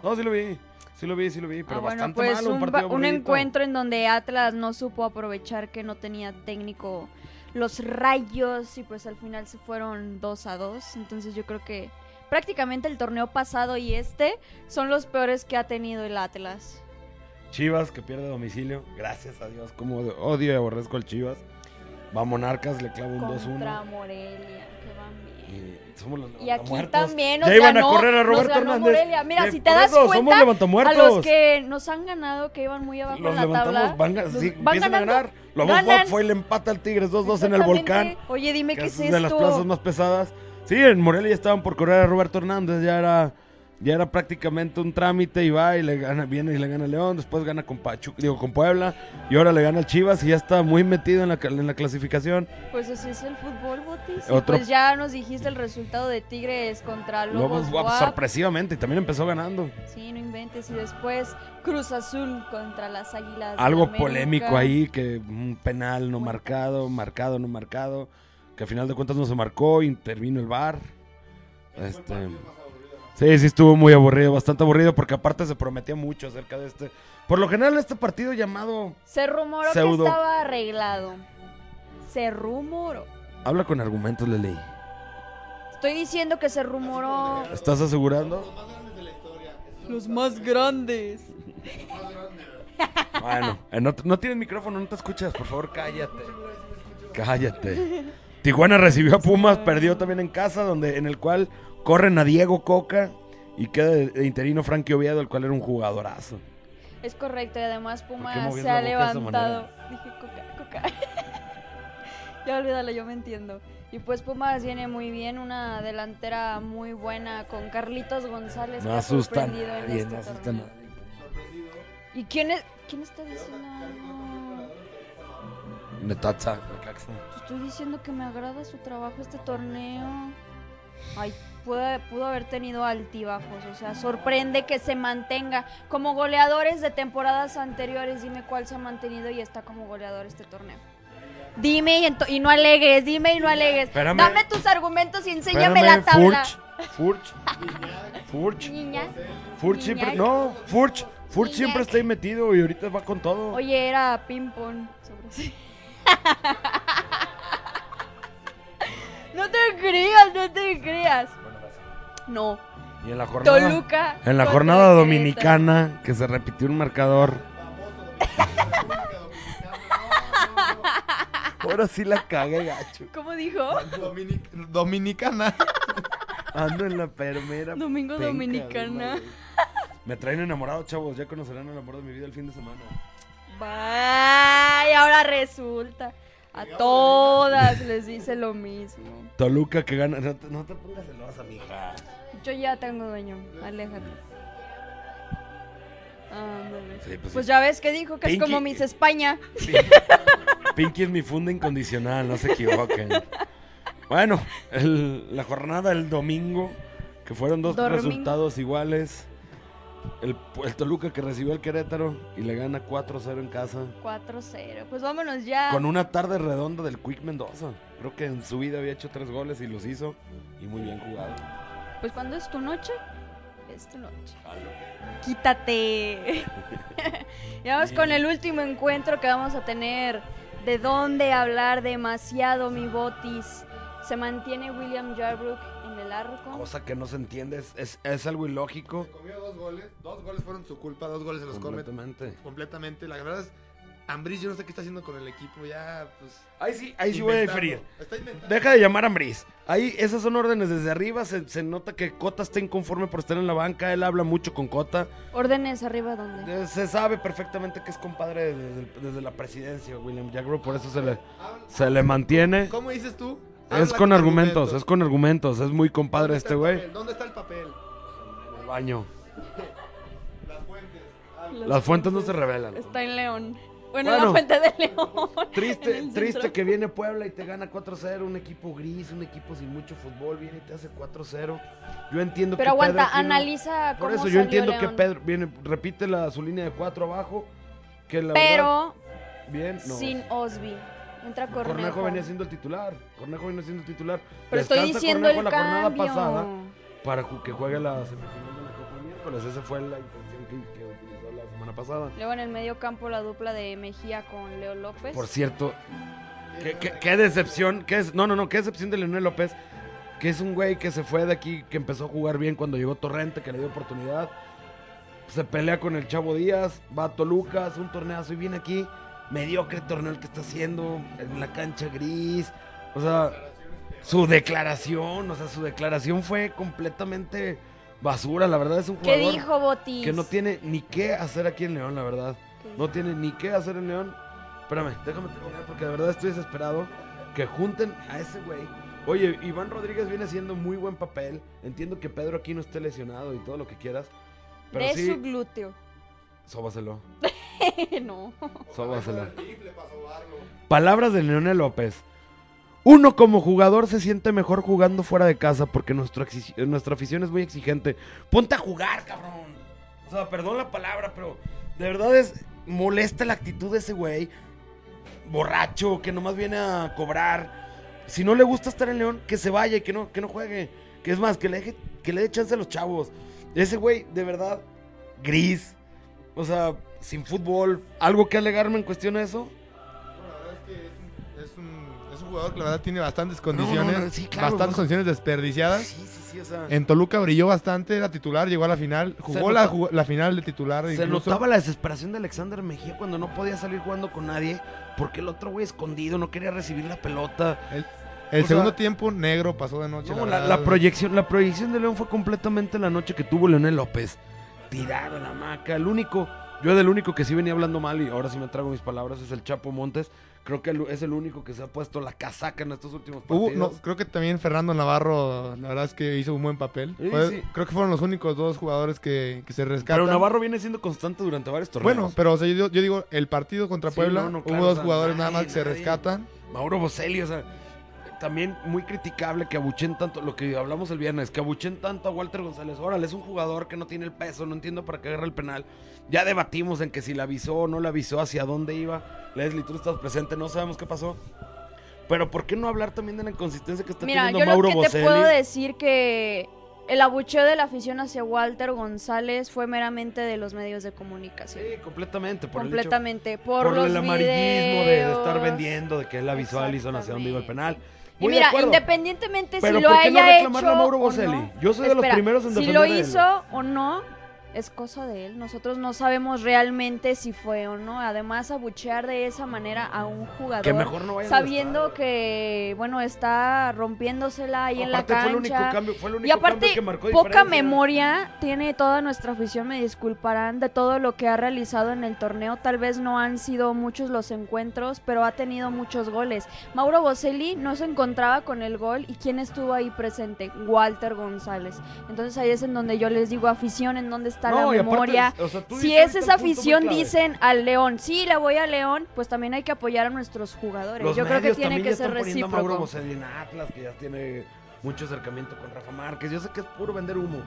No, sí lo vi. Sí lo vi, sí lo vi, pero Ah, bueno, bastante pues malo, un un, partido encuentro en donde Atlas no supo aprovechar que no tenía técnico los rayos y pues al final se fueron 2 a 2. Entonces yo creo que prácticamente el torneo pasado y este son los peores que ha tenido el Atlas. Chivas que pierde domicilio. Gracias a Dios. Como odio y aborrezco al Chivas. Va Monarcas, le clava un 2-1. Contra Morelia, somos los Y aquí también nos Ya iban ganó, a correr a nos Roberto ganó Hernández. Morelia. Mira, si te das eso, somos cuenta, a los que nos han ganado, que iban muy abajo Los en la levantamos, tabla, van, los- sí, van empiezan a ganando, ganar. Lobo ganan. fue y le empata al Tigres 2-2 en el volcán. Oye, dime qué es es de las esto. plazas más pesadas. Sí, en Morelia ya estaban por correr a Roberto Hernández, ya era ya era prácticamente un trámite y va y le gana, viene y le gana León, después gana con Pachuca, digo con Puebla y ahora le gana al Chivas y ya está muy metido en la, en la clasificación. Pues así es el fútbol, Botis. Y Otro- Pues ya nos dijiste el resultado de Tigres contra Lobos, Lobos guap, sorpresivamente y también empezó ganando. Sí, no inventes. Y después Cruz Azul contra las Águilas. Algo polémico ahí, que un penal no marcado, marcado, no marcado, que a final de cuentas no se marcó, intervino el VAR. Este, sí, sí estuvo muy aburrido, bastante aburrido, porque aparte se prometía mucho acerca de este. Por lo general, este partido llamado. Se rumoró Pseudo. que estaba arreglado. Se rumoró. Habla con argumentos, Leli. Estoy diciendo que se rumoró. ¿Estás asegurando? Los más grandes. Bueno, eh, no, no tienes micrófono, no te escuchas, por favor, cállate. Cállate. Tijuana recibió a Pumas, perdió también en casa, donde en el cual corren a Diego Coca y queda de, interino Frankie Oviedo, el cual era un jugadorazo. Es correcto, y además ¿Por qué Pumas movías se ha levantado. Dije coca, coca. *laughs* ya olvídalo, yo me entiendo. Y pues Pumas viene muy bien, una delantera muy buena con Carlitos González. No que ha asusta a sorprendido en nadie, este no asusta nadie. ¿Y quién es? ¿Quién está diciendo? Netatza. Estoy diciendo que me agrada su trabajo este torneo. Ay, pudo, pudo haber tenido altibajos, o sea, sorprende que se mantenga como goleadores de temporadas anteriores. Dime cuál se ha mantenido y está como goleador este torneo. Dime y, y no alegues, dime y no alegues. Espérame. Dame tus argumentos y enséñame Espérame, la tabla. Furch, Furch, Furch, Niña. Furch siempre, no, Furch, Furch siempre está ahí metido y ahorita va con todo. Oye, era ping-pong. sobre sí. *laughs* no te creas, no te creas. No. Y en la jornada, Toluca. en la jornada Querétaro. dominicana que se repitió un marcador. Ahora sí la cagué, gacho. ¿Cómo dijo? Dominic- Dominicana. Ando en la permera. Domingo penca, dominicana. Me traen enamorado, chavos. Ya conocerán el amor de mi vida el fin de semana. Vaya, ahora resulta. A todas les dice lo mismo. Toluca que gana. No te, no te pongas celosa, mija. Yo ya tengo dueño. Aléjate. Ándale. Sí, pues Pues sí. ya ves que dijo que es como Miss España. Pinky es mi funda incondicional, no se equivoquen. Bueno, el- la jornada del domingo, que fueron dos resultados iguales. El, el Toluca que recibió al Querétaro y le gana 4-0 en casa. 4-0. Pues vámonos ya. Con una tarde redonda del Quick Mendoza. Creo que en su vida había hecho tres goles y los hizo. Y muy bien jugado. Pues cuando es tu noche, es tu noche. Quítate. *laughs* y vamos con el último encuentro que vamos a tener. De dónde hablar demasiado, mi botis. Se mantiene William Yarbrough en el arco. Cosa que no se entiende, es, es, es algo ilógico. Comió dos goles. Dos goles fueron su culpa. Dos goles se los come Completamente. completamente. La verdad es, Ambriz, yo no sé qué está haciendo con el equipo, ya, pues... Ahí sí, ahí sí voy a diferir. Está. Deja de llamar a Ambriz. Ahí, esas son órdenes desde arriba. Se, se nota que Cota está inconforme por estar en la banca. Él habla mucho con Cota. Órdenes arriba donde. Eh, Se sabe perfectamente que es compadre desde, desde la presidencia, William Jackro. Por eso se le, se le mantiene. ¿Cómo dices tú? Es con argumentos, es con argumentos. Es muy compadre ¿Dónde este güey. ¿Dónde está el papel? En el baño. *laughs* Las fuentes. Ah, Las fuentes no se revelan. Está en León. Bueno, Bueno. la fuente de León. Triste, *laughs* triste que viene Puebla y te gana 4-0, un equipo gris, un equipo sin mucho fútbol, viene y te hace 4-0. Yo entiendo Pero que Pedro aguanta, no- analiza Por cómo eso yo salió entiendo que León. Pedro viene, repite la, su línea de 4 abajo, que la Pero verdad, bien, no. sin Osby. Entra Cornejo. Cornejo venía siendo el titular, Cornejo venía siendo el titular. Pero estoy Descansa diciendo Cornejo el la jornada cambio. pasada para que juegue la semifinal de la Copa miércoles, esa fue la intención que, que semana pasada. Luego en el medio campo la dupla de Mejía con Leo López. Por cierto, qué, qué- qué decepción, qué es, no, no, no, qué decepción de Leonel López, que es un güey que se fue de aquí, que empezó a jugar bien cuando llegó Torrente, que le dio oportunidad. Se pelea con el Chavo Díaz, va a Toluca, hace un torneazo y viene aquí. Mediocre torneo el que está haciendo, en la cancha gris. O sea, su declaración, o sea, su declaración fue completamente basura. La verdad es un ¿Qué jugador dijo Botis? que no tiene ni qué hacer aquí en León, la verdad. No tiene ni qué hacer en León. Espérame, déjame terminar porque de verdad estoy desesperado. Que junten a ese güey. Oye, Iván Rodríguez viene haciendo muy buen papel. Entiendo que Pedro aquí no esté lesionado y todo lo que quieras. Pero de sí, su glúteo. sóbaselo. *laughs* no. Sóbaselo. Palabras de Leonel López. Uno como jugador se siente mejor jugando fuera de casa porque nuestro nuestra afición es muy exigente. Ponte a jugar, cabrón. O sea, perdón la palabra, pero de verdad es molesta la actitud de ese güey. Borracho, que nomás viene a cobrar. Si no le gusta estar en León, que se vaya y que no, que no juegue. Que es más, que le, deje- que le dé chance a los chavos. Ese güey, de verdad, gris. O sea, sin fútbol. ¿Algo que alegarme en cuestión a eso? Jugador que la verdad tiene bastantes no, condiciones. no, sí, claro, bastantes condiciones desperdiciadas. Sí, sí, sí, o sea. En Toluca brilló bastante, era titular, llegó a la final, jugó, la, nota- jugó la final de titular. Se incluso. notaba la desesperación de Alexander Mejía cuando no podía salir jugando con nadie. Porque el otro güey escondido no quería recibir la pelota. El segundo sea- tiempo negro pasó de noche. No, la, la, verdad. la proyección, la proyección de León fue completamente la noche que tuvo Leonel López. Tirado en la hamaca. El único, yo del único que sí venía hablando mal y ahora sí me trago mis palabras es el Chapo Montes. Creo que es el único que se ha puesto la casaca en estos últimos partidos. no, creo que también Fernando Navarro, la verdad es que hizo un buen papel. Sí, Fue- sí. Creo que fueron los únicos dos jugadores que, que se rescatan. Pero Navarro viene siendo constante durante varios torneos. Bueno, pero o sea, yo, yo digo, el partido contra Sí, Puebla, no, hubo dos o sea, jugadores nada más que se rescatan. Mauro Boselli, o sea, también muy criticable que abuchen tanto, lo que hablamos el viernes, que abuchen tanto a Walter González. Órale, es un jugador que no tiene el peso, no entiendo para qué agarra el penal. Ya debatimos en que si la avisó o no la avisó, hacia dónde iba. Leslie, tú estás presente, no sabemos qué pasó. Pero ¿por qué no hablar también de la inconsistencia que está Mira, teniendo yo lo Mauro que te puedo decir que el abucheo de la afición hacia Walter González fue meramente de los medios de comunicación. Sí, completamente. Por el hecho- completamente. por, por, los el amarillismo de, de estar vendiendo, de que él avisó a Alison hacia dónde iba el penal. Y mira, independientemente Pero si lo ¿por qué no haya reclamarle hecho a Mauro o Boselli? no. Yo soy de los primeros en Si defender lo a él. hizo o no, es cosa de él. Nosotros no sabemos realmente si fue o no. Además, abuchear de esa manera a un jugador. Que mejor no vaya al Sabiendo que, bueno, está rompiéndosela ahí en la Aparte, cancha. fue el único cambio, fue el único Y aparte, cambio que marcó poca memoria tiene toda nuestra afición, me disculparán, de todo lo que ha realizado en el torneo. Tal vez no han sido muchos los encuentros, pero ha tenido muchos goles. Mauro Boselli no se encontraba con el gol y ¿quién estuvo ahí presente? Walter González. Entonces ahí es en donde yo les digo, afición, ¿en dónde está No, la aparte, memoria? o sea, tú si es esa afición, dicen al León, sí, le voy a León, pues también hay que apoyar a nuestros jugadores. Los yo creo que tiene que ya ser poniendo a Mauro recíproco. En Atlas, que ya tiene mucho acercamiento con Rafa Márquez. Yo sé que es puro vender humo,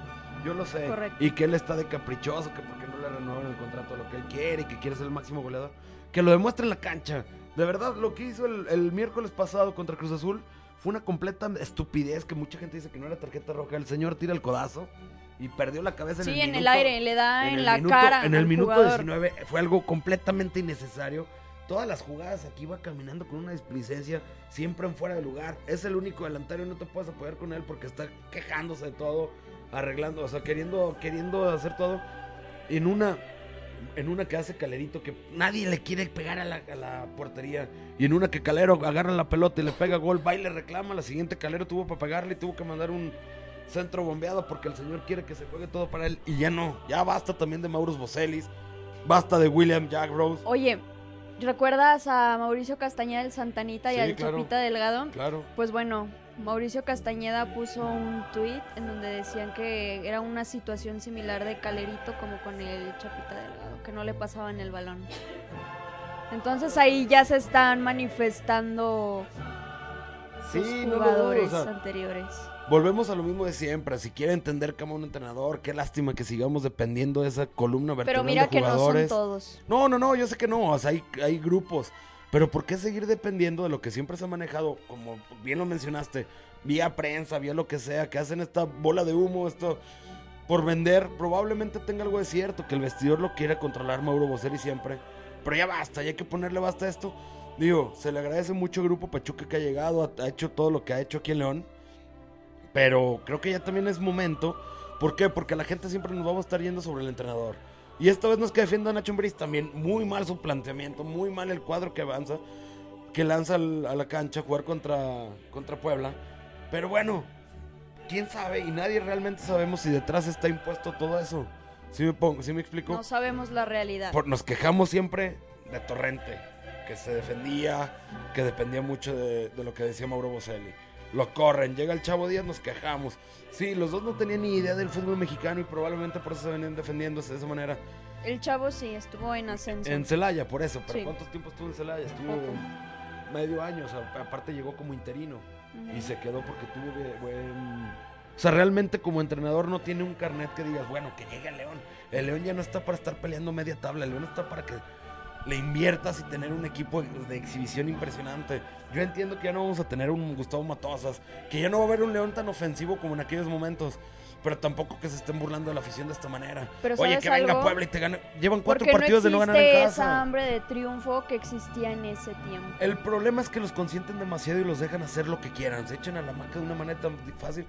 yo lo sé. Correcto. Y que él está de caprichoso, que porque no le renuevan el contrato a lo que él quiere y que quiere ser el máximo goleador. Que lo demuestre en la cancha. De verdad, lo que hizo el, el miércoles pasado contra Cruz Azul fue una completa estupidez que mucha gente dice que no era tarjeta roja. El señor tira el codazo y perdió la cabeza en Sí, el en minuto. el aire, le da en, la minuto- cara. En el minuto jugador. 19 fue algo completamente innecesario. Todas las jugadas aquí va caminando con una displicencia, siempre en fuera de lugar. Es el único delantero y no te puedes apoyar con él porque está quejándose de todo, arreglando, o sea, queriendo, queriendo hacer todo en una En una que hace Calerito que nadie le quiere pegar a la, a la portería. Y en una que Calero agarra la pelota y le pega gol, va y le reclama. La siguiente Calero tuvo para pegarle y tuvo que mandar un centro bombeado porque el señor quiere que se juegue todo para él. Y ya no, ya basta también de Maurus Bocelis. Basta de William Jack Rose. Oye, ¿recuerdas a Mauricio Castañeda del Santanita y al claro. Chapita Delgado? Claro. Pues bueno, Mauricio Castañeda puso un tweet en donde decían que era una situación similar de Calerito como con el Chapita Delgado, que no le pasaban el balón. Entonces ahí ya se están manifestando Sí, los no jugadores o sea, anteriores. Volvemos a lo mismo de siempre. Si quiere entender como un entrenador, qué lástima que sigamos dependiendo de esa columna vertebral Pero mira de que no son jugadores. todos. No, no, no, yo sé que no, o sea, hay, hay grupos. Pero ¿por qué seguir dependiendo de lo que siempre se ha manejado? Como bien lo mencionaste, vía prensa, vía lo que sea, que hacen esta bola de humo, esto por vender. Probablemente tenga algo de cierto, que el vestidor lo quiere controlar Mauro Bocelli siempre. Pero ya basta, ya hay que ponerle basta a esto. Digo, se le agradece mucho al Grupo Pachuca que ha llegado, ha hecho todo lo que ha hecho aquí en León. Pero creo que ya también es momento. ¿Por qué? Porque la gente siempre nos vamos a estar yendo sobre el entrenador. Y esta vez no es que defienda a Nacho Ambriz, también muy mal su planteamiento, muy mal el cuadro que avanza, que lanza al- a la cancha a jugar contra, contra Puebla. Pero bueno, quién sabe, y nadie realmente sabemos si detrás está impuesto todo eso. ¿Sí me, pongo, ¿sí me explico? No sabemos la realidad. Por- nos quejamos siempre de Torrente, que se defendía, que dependía mucho de, de lo que decía Mauro Bocelli. Lo corren, llega el Chavo Díaz, nos quejamos. Sí, los dos no tenían ni idea del fútbol mexicano y probablemente por eso se venían defendiéndose de esa manera. El chavo sí estuvo en ascenso. En Celaya, por eso. Pero Sí. ¿cuántos tiempos estuvo en Celaya? Estuvo Poco. medio año, o sea, aparte llegó como interino. Y se quedó porque tuvo bue- buen... O sea, realmente como entrenador no tiene un carnet que digas, bueno, que llegue el León. El León ya no está para estar peleando media tabla, el León está para que le inviertas y tener un equipo de, exhibición impresionante. Yo entiendo que ya no vamos a tener un Gustavo Matosas, que ya no va a haber un León tan ofensivo como en aquellos momentos. Pero tampoco que se estén burlando de la afición de esta manera. Pero Oye, ¿sabes que venga algo? Puebla y te gane. Llevan cuatro partidos no de no ganar en esa casa. hambre de triunfo que existía en ese tiempo. El problema es que los consienten demasiado y los dejan hacer lo que quieran. Se echan a la maca de una manera tan fácil.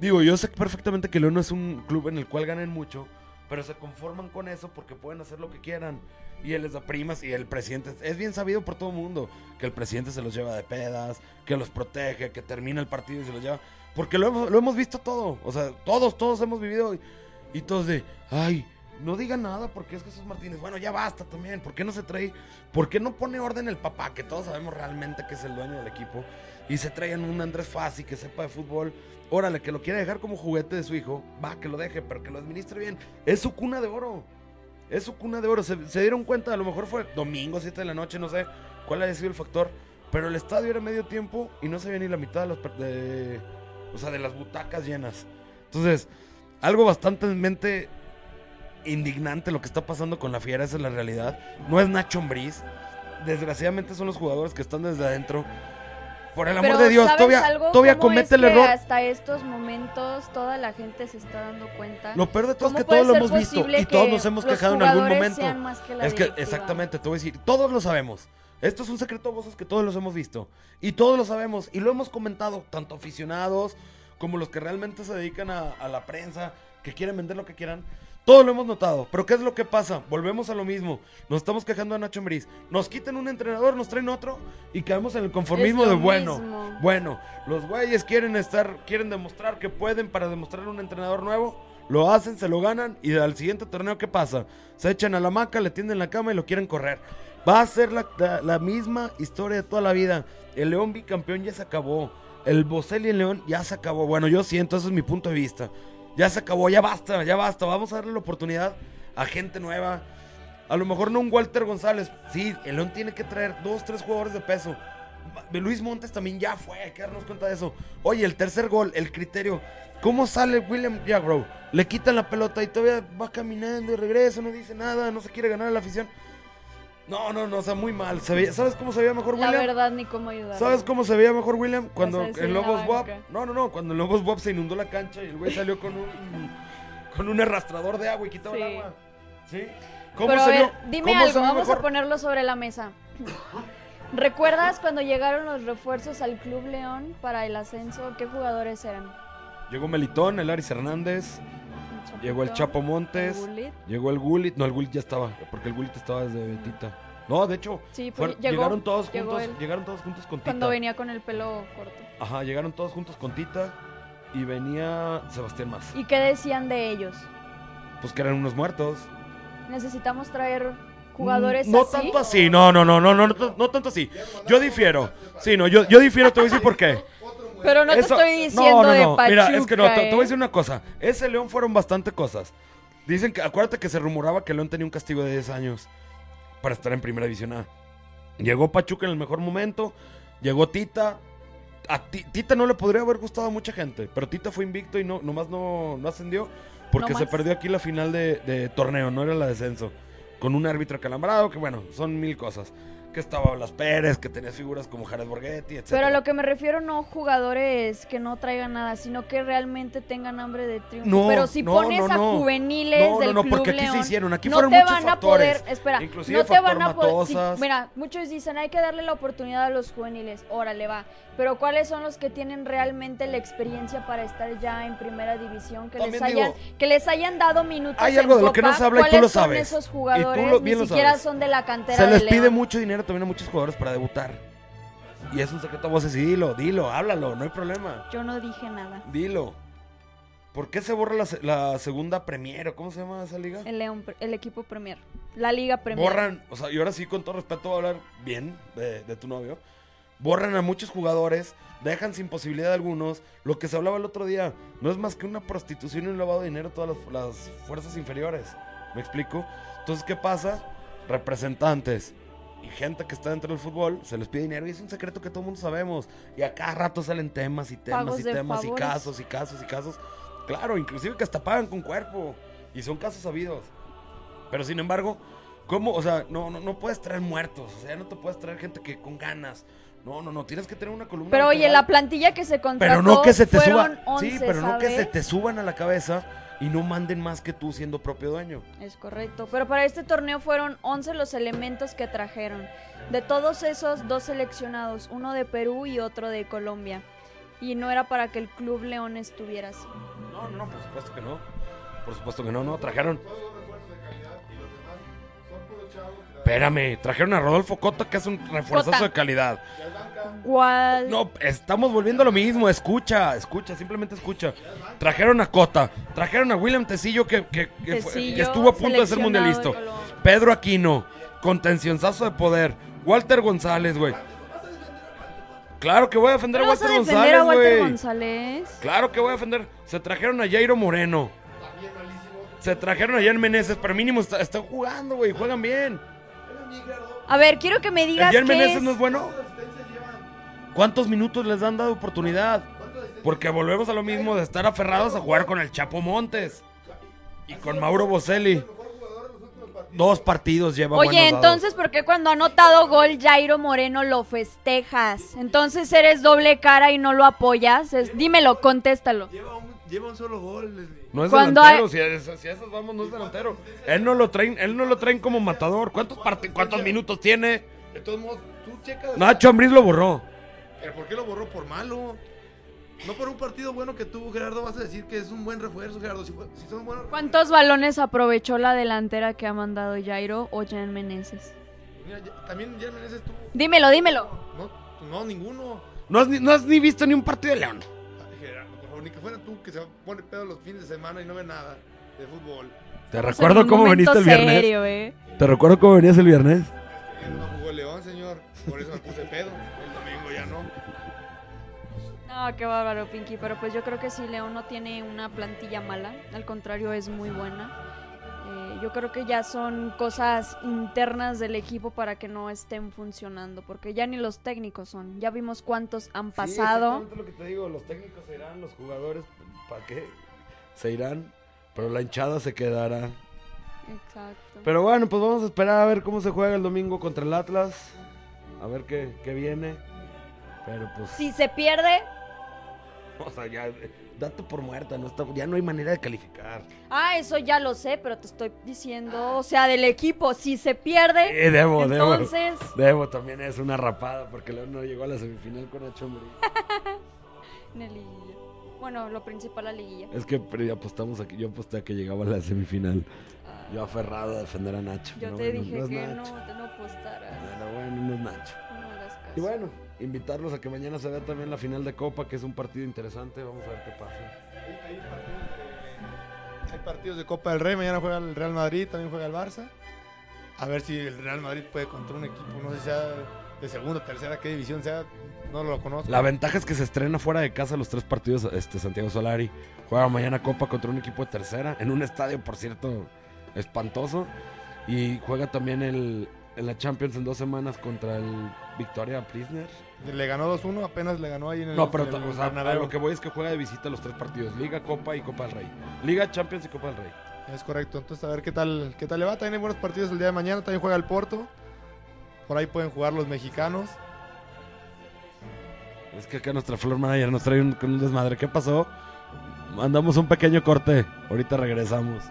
Digo, yo sé perfectamente que León no es un club en el cual ganen mucho, pero se conforman con eso porque pueden hacer lo que quieran. Y él les da primas y el presidente es bien sabido por todo el mundo que el presidente se los lleva de pedas, que los protege, que termina el partido y se los lleva. Porque lo hemos, lo hemos visto todo. O sea, todos, todos hemos vivido y, y todos de, ay, no diga nada porque es Jesús Martínez. Bueno, ya basta también. ¿Por qué no se trae? ¿Por qué no pone orden el papá? Que todos sabemos realmente que es el dueño del equipo. Y se traían un Andrés Fassi que sepa de fútbol. Órale, que lo quiere dejar como juguete de su hijo. Va, que lo deje, pero que lo administre bien. Es su cuna de oro. Es su cuna de oro. Se, dieron cuenta, a lo mejor fue domingo, 7 de la noche, no sé cuál haya sido el factor. Pero el estadio era medio tiempo y no se veía ni la mitad de, de, o sea, de las butacas llenas. Entonces, algo bastante indignante lo que está pasando con la fiera, esa es la realidad. No es Nacho Ambriz. Desgraciadamente son los jugadores que están desde adentro. Por el amor Pero, de Dios, ¿sabes todavía, algo? todavía ¿Cómo comete el error. Hasta estos momentos toda la gente se está dando cuenta. Lo peor de todo es ¿Cómo que todos lo hemos visto y todos nos hemos quejado en algún momento. que es que directiva? exactamente, te voy a decir, todos lo sabemos. Esto es un secreto a voces que todos los hemos visto y todos lo sabemos y lo hemos comentado, tanto aficionados como los que realmente se dedican a, a la prensa, que quieren vender lo que quieran. Todos lo hemos notado, pero ¿qué es lo que pasa? Volvemos a lo mismo. Nos estamos quejando de Nacho Ambriz. Nos quitan un entrenador, nos traen otro y caemos en el conformismo de bueno. mismo. Bueno, los güeyes quieren estar, quieren demostrar que pueden para demostrar un entrenador nuevo. Lo hacen, se lo ganan y al siguiente torneo, ¿qué pasa? Se echan a la maca, le tienden la cama y lo quieren correr. Va a ser la, la- la misma historia de toda la vida. El León bicampeón ya se acabó. El Bocelli en León ya se acabó. Bueno, yo siento, ese es mi punto de vista. Ya se acabó, ya basta, ya basta. Vamos a darle la oportunidad a gente nueva. A lo mejor no un Walter González. Sí, el tiene que traer dos, tres jugadores de peso. Luis Montes también ya fue, hay que darnos cuenta de eso. Oye, el tercer gol, el criterio. ¿Cómo sale William Jagro? Le quitan la pelota y todavía va caminando y regresa, no dice nada, no se quiere ganar la afición. No, no, no, o sea, muy mal. Se veía- ¿Sabes cómo se veía mejor La William? verdad, ni cómo ayudar. ¿Sabes cómo se veía mejor William? Cuando la Lobos WAP. No, no, no. Cuando en Lobos WAP se inundó la cancha y el güey salió con un. con un arrastrador de agua y quitaba Sí. el agua. ¿Sí? ¿Cómo Pero a ver, dime cómo algo, vamos mejor? a ponerlo sobre la mesa. *coughs* ¿Recuerdas cuando llegaron los refuerzos al Club León para el ascenso? ¿Qué jugadores eran? Llegó Melitón, el Aris Hernández. Llegó el Chapo Montes, el llegó el Gullit, no, el Gullit ya estaba, porque el Gullit estaba desde Betita. No, de hecho, Sí, fueron- llegó- llegaron todos llegó juntos, llegaron todos juntos con Tita. Cuando venía con el pelo corto. Ajá, llegaron todos juntos con Tita y venía Sebastián más. ¿Y qué decían de ellos? Pues que eran unos muertos. Necesitamos traer jugadores Mm, no así. tanto así, no, no, no, no, no, no, no tanto así. Yo difiero. Sí, no, yo, yo difiero, te voy a decir por qué. Pero no Eso- te estoy diciendo no, no, de no. Pachuca, Mira, es que no, te, te voy a decir una cosa. Ese León fueron bastante cosas. Dicen que, acuérdate que se rumoraba que León tenía un castigo de 10 años para estar en primera división A. Llegó Pachuca en el mejor momento, llegó Tita. A Ti- Tita no le podría haber gustado a mucha gente, pero Tita fue invicto y no, nomás no, no ascendió porque se perdió aquí la final de, de torneo, no era la descenso. Con un árbitro calambrado, que bueno, son mil cosas. Que estaba Blas Pérez, que tenías figuras como Jared Borghetti, etc. Pero a lo que me refiero no jugadores que no traigan nada, sino que realmente tengan hambre de triunfo. No, Pero si no, pones no, a juveniles No, del no, porque aquí se hicieron, aquí no fueron te muchos van factores, a poder, espera, inclusive no te van a poder, mira, muchos dicen hay que darle la oportunidad a los juveniles, órale va, pero ¿cuáles son los que tienen realmente la experiencia para estar ya en primera división, que les hayan, digo, que les hayan dado minutos hay en algo de lo que no se habla y tú ¿Cuáles lo son sabes. esos Y tú jugadores? lo- bien Ni lo siquiera sabes. son de la cantera Se les de pide mucho dinero también a muchos jugadores para debutar. Y es un secreto a voces y dilo, dilo, háblalo, no hay problema. Yo no dije nada. Dilo. ¿Por qué se borra la, la segunda Premier? o ¿Cómo se llama esa liga? El León, el equipo Premier, la Liga Premier. Borran, o sea, y ahora sí, con todo respeto, voy a hablar bien de, de tu novio. Borran a muchos jugadores, dejan sin posibilidad a algunos. Lo que se hablaba el otro día, no es más que una prostitución y un lavado de dinero a todas las, las fuerzas inferiores. ¿Me explico? Entonces, ¿qué pasa? Representantes y gente que está dentro del fútbol, se les pide dinero y es un secreto que todo el mundo sabemos. Y a cada rato salen temas y temas Pagos y temas y casos y casos y casos. Claro, inclusive que hasta pagan con cuerpo. Y son casos sabidos. Pero sin embargo, ¿cómo? O sea, no, no, no puedes traer muertos. O sea, no te puedes traer gente que con ganas. No, no, no. Tienes que tener una columna. Pero oye, la plantilla que se contrató Pero no que se te fueron suba. 11, sí, pero no que se te suban a la cabeza y no manden más que tú siendo propio dueño. Es correcto. Pero para este torneo fueron 11 los elementos que trajeron. De todos esos, dos seleccionados, uno de Perú y otro de Colombia. Y no era para que el Club León estuviera así. No, no, no, por supuesto que no. Por supuesto que no, no. Trajeron. Espérame, trajeron a Rodolfo Cota, que es un refuerzazo Cota. de calidad. ¿Cuál? No, estamos volviendo a lo mismo. Escucha, escucha, simplemente escucha. Trajeron a Cota, trajeron a William Tecillo, que, que- que fue- Tecillo, que estuvo a punto de ser mundialista. Pedro Aquino, contencionzazo de poder. Walter González, güey. Claro que voy a defender a ¿No vas a Walter a González, Walter güey. González? Claro que voy a defender. Se trajeron a Jairo Moreno. Se trajeron a Jan Meneses, pero mínimo está- están jugando, güey. Juegan bien. A ver, quiero que me ¿El digas Jan qué Meneses es... no es bueno? ¿Cuántos minutos les han dado oportunidad? Porque volvemos a lo mismo de estar aferrados a jugar con el Chapo Montes y con Mauro Boselli. Dos partidos lleva Oye, entonces, ¿por qué cuando ha anotado gol Jairo Moreno lo festejas? Entonces eres doble cara y no lo apoyas. Es- dímelo, contéstalo. Lleva un, lleva un solo gol. No es Cuando delantero, hay- si, a- si a esas vamos no es delantero. Él no lo traen, él no lo traen como matador. ¿Cuántos cuántos minutos tiene? De todos modos, tú checas. Nacho Ambriz lo borró. ¿Pero ¿Por qué lo borró? Por malo. No por un partido bueno que tuvo Gerardo vas a decir que es un buen refuerzo, Gerardo. Si, son buenos ¿Cuántos balones aprovechó la delantera que ha mandado Jairo o Jan Meneses? Mira, también ya Meneses tuvo. Dímelo, dímelo. No, no, ninguno. No has, ni, no has ni visto ni un partido de León. Ay, Gerardo, por favor, ni que fuera tú que se pone pedo los fines de semana y no ve nada de fútbol. Te Estamos recuerdo cómo veniste el viernes. serio, eh. Te recuerdo cómo venías el viernes. No jugó León, señor. Por eso me puse pedo. No, qué bárbaro, Pinky. Pero pues yo creo que sí, León no tiene una plantilla mala. Al contrario, es muy buena. Eh, yo creo que ya son cosas internas del equipo para que no estén funcionando. Porque ya ni los técnicos son. Ya vimos cuántos han pasado. lo que te digo. Los técnicos se irán, los jugadores, ¿para qué? Se irán, pero la hinchada se quedará. Exacto. Pero bueno, pues vamos a esperar a ver cómo se juega el domingo contra el Atlas. A ver qué, qué viene. Pero pues, Si se pierde, *laughs* o sea, ya, date por muerta, no está, ya no hay manera de calificar. ah, eso ya lo sé, pero te estoy diciendo, o sea, del equipo, si se pierde, debo, entonces, Debo también es una rapada porque León no llegó a la semifinal con Nacho Ambriz. Nelly. Bueno, lo principal, la liguilla. Es que apostamos aquí, yo aposté a que llegaba a la semifinal. Yo aferrado a defender a Nacho. Yo te bueno, dije no que no, te no apostaras. Pero bueno, no es Nacho. No. Y bueno, invitarlos a que mañana se vea también la final de Copa, que es un partido interesante. Vamos a ver qué pasa. Hay partidos de Copa del Rey. Mañana juega el Real Madrid, también juega el Barça. A ver si el Real Madrid puede contra un equipo, no sé si sea de segunda, tercera, qué división sea. No lo conozco. La ventaja es que se estrena fuera de casa los tres partidos. Este Santiago Solari juega mañana Copa contra un equipo de tercera, en un estadio, por cierto, espantoso. Y juega también el, en la Champions en dos semanas contra el Victoria Prisner. Le ganó 2-1, apenas le ganó ahí en el. No, pero el o sea, a lo que voy es que juega de visita los tres partidos: Liga, Copa y Copa del Rey. Liga, Champions y Copa del Rey. Es correcto. Entonces, a ver qué tal, qué tal le va. También hay buenos partidos el día de mañana. También juega el Porto. Por ahí pueden jugar los mexicanos. Es que acá nuestra floor manager nos trae un, con un desmadre. ¿Qué pasó? Mandamos un pequeño corte. Ahorita regresamos.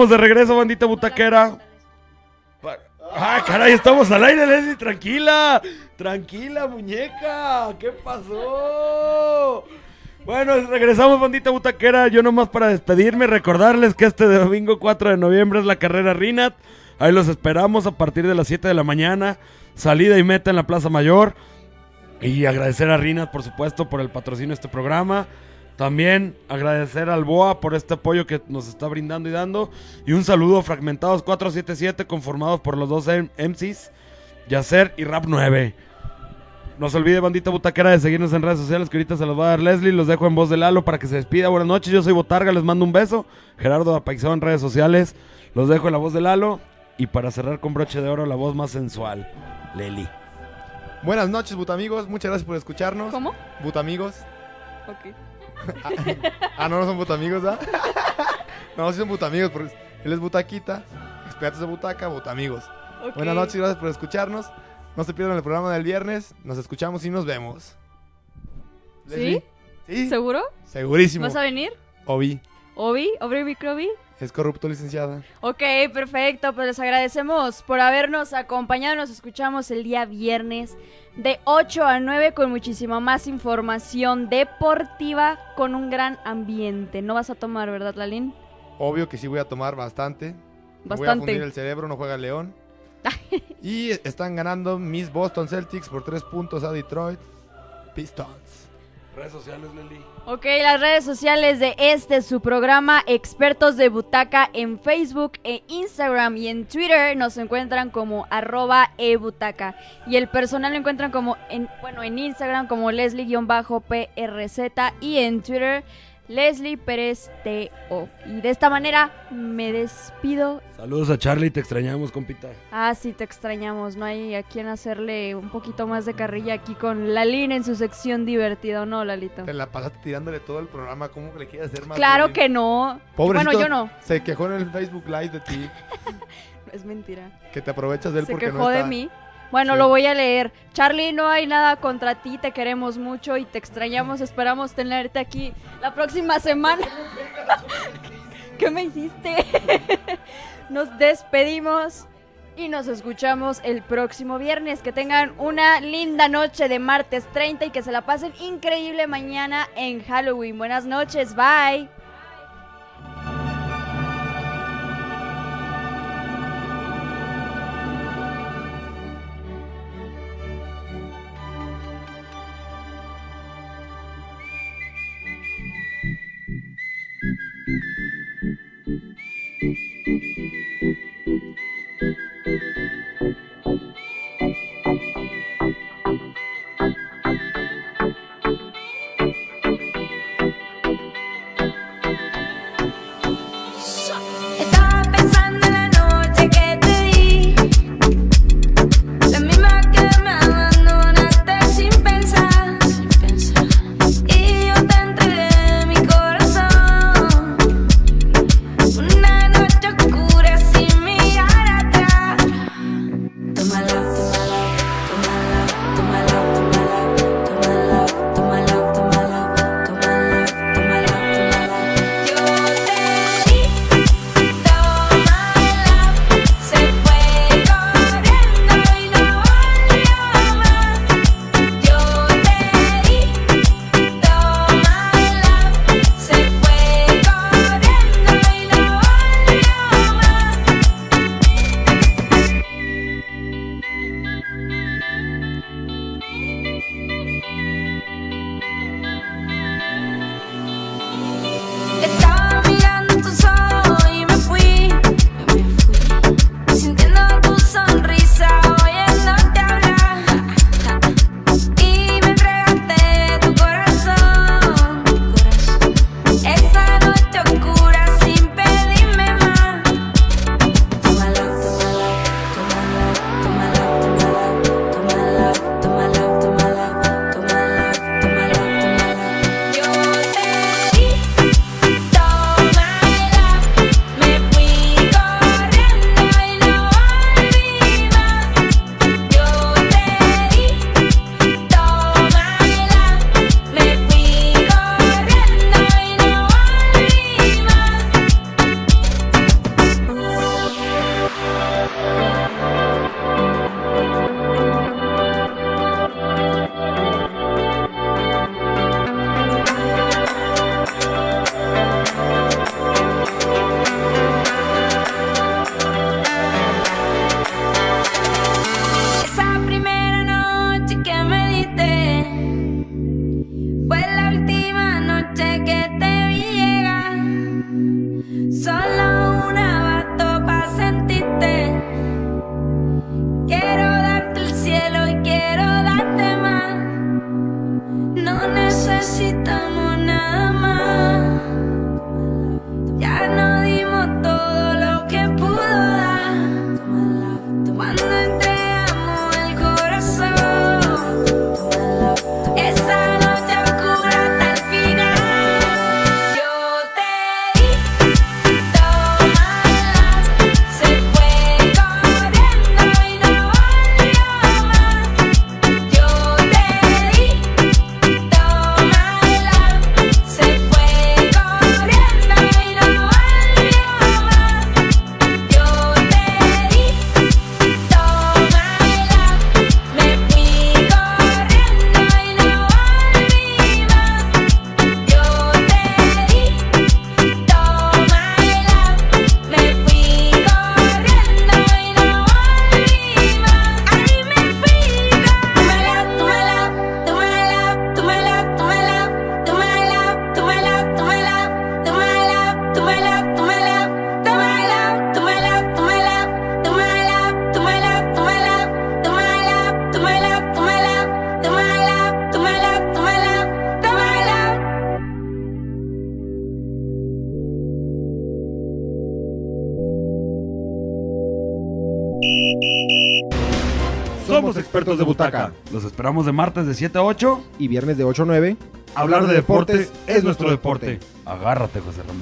Estamos de regreso, bandita butaquera. Ah, caray, estamos al aire, Leslie. Tranquila. Tranquila, muñeca. ¿Qué pasó? Bueno, regresamos, bandita butaquera. Yo nomás para despedirme, recordarles que este domingo 4 de noviembre es la carrera Rinat. Ahí los esperamos a partir de las 7 de la mañana. Salida y meta en la Plaza Mayor. Y agradecer a Rinat, por supuesto, por el patrocinio de este programa. También agradecer al BOA por este apoyo que nos está brindando y dando. Y un saludo a Fragmentados 477, conformados por los dos MCs, Yacer y Rap 9. No se olvide, bandita butaquera, de seguirnos en redes sociales, que ahorita se los va a dar Leslie. Los dejo en voz de Lalo para que se despida. Buenas noches, yo soy Botarga, les mando un beso. Gerardo Apaixao en redes sociales. Los dejo en la voz de Lalo. Y para cerrar con broche de oro, la voz más sensual, Leli. Buenas noches, butamigos. Muchas gracias por escucharnos. ¿Cómo? Butamigos. Ok. Ah, no, no son butamigos, ¿ah? no, sí son butamigos, porque él es butaquita, expertos de butaca, butamigos. ok. Buenas noches, gracias por escucharnos. No se pierdan el programa del viernes. Nos escuchamos y nos vemos. ¿Sí? Sí. ¿Seguro? Segurísimo. ¿Vas a venir? Obi. ¿Obi? ¿Obi Microbi? Es corrupto, licenciada. Ok, perfecto. Pues les agradecemos por habernos acompañado. Nos escuchamos el día viernes de 8 a 9 con muchísima más información deportiva con un gran ambiente. No vas a tomar, ¿verdad, Lalín? Obvio que sí voy a tomar bastante. Me Voy a Bastante. fundir el cerebro, no juega León. *laughs* y están ganando mis Boston Celtics por tres puntos a Detroit Pistons. Redes sociales, Leli. Ok, las redes sociales de este su programa Expertos de Butaca en Facebook e Instagram y en Twitter nos encuentran como arroba ebutaca y el personal lo encuentran como en bueno en Instagram como Leslie-PRZ y en Twitter Leslie Pérez TO. Y de esta manera me despido. Saludos a Charlie, te extrañamos, compita. Ah, sí, te extrañamos. No hay a quien hacerle un poquito más de carrilla aquí con Lalín en su sección divertida, ¿o no, Lalito? Te la pasaste tirándole todo el programa. ¿Cómo que le quieres hacer más? Claro que no. Pobrecito, Bueno, yo no. Se quejó en el Facebook Live de ti. *laughs* Es mentira. Que te aprovechas de él Se porque quejó no de está. mí. Bueno, Sí. lo voy a leer. Charlie, no hay nada contra ti, te queremos mucho y te extrañamos. Esperamos tenerte aquí la próxima semana. *laughs* ¿Qué me hiciste? *laughs* Nos despedimos y nos escuchamos el próximo viernes. Que tengan una linda noche de martes 30 y que se la pasen increíble mañana en Halloween. Buenas noches, bye. Butaca. Los esperamos de martes de 7 a 8. Y viernes de 8 a 9. Hablar de deportes es nuestro deporte. Agárrate, José Ramón.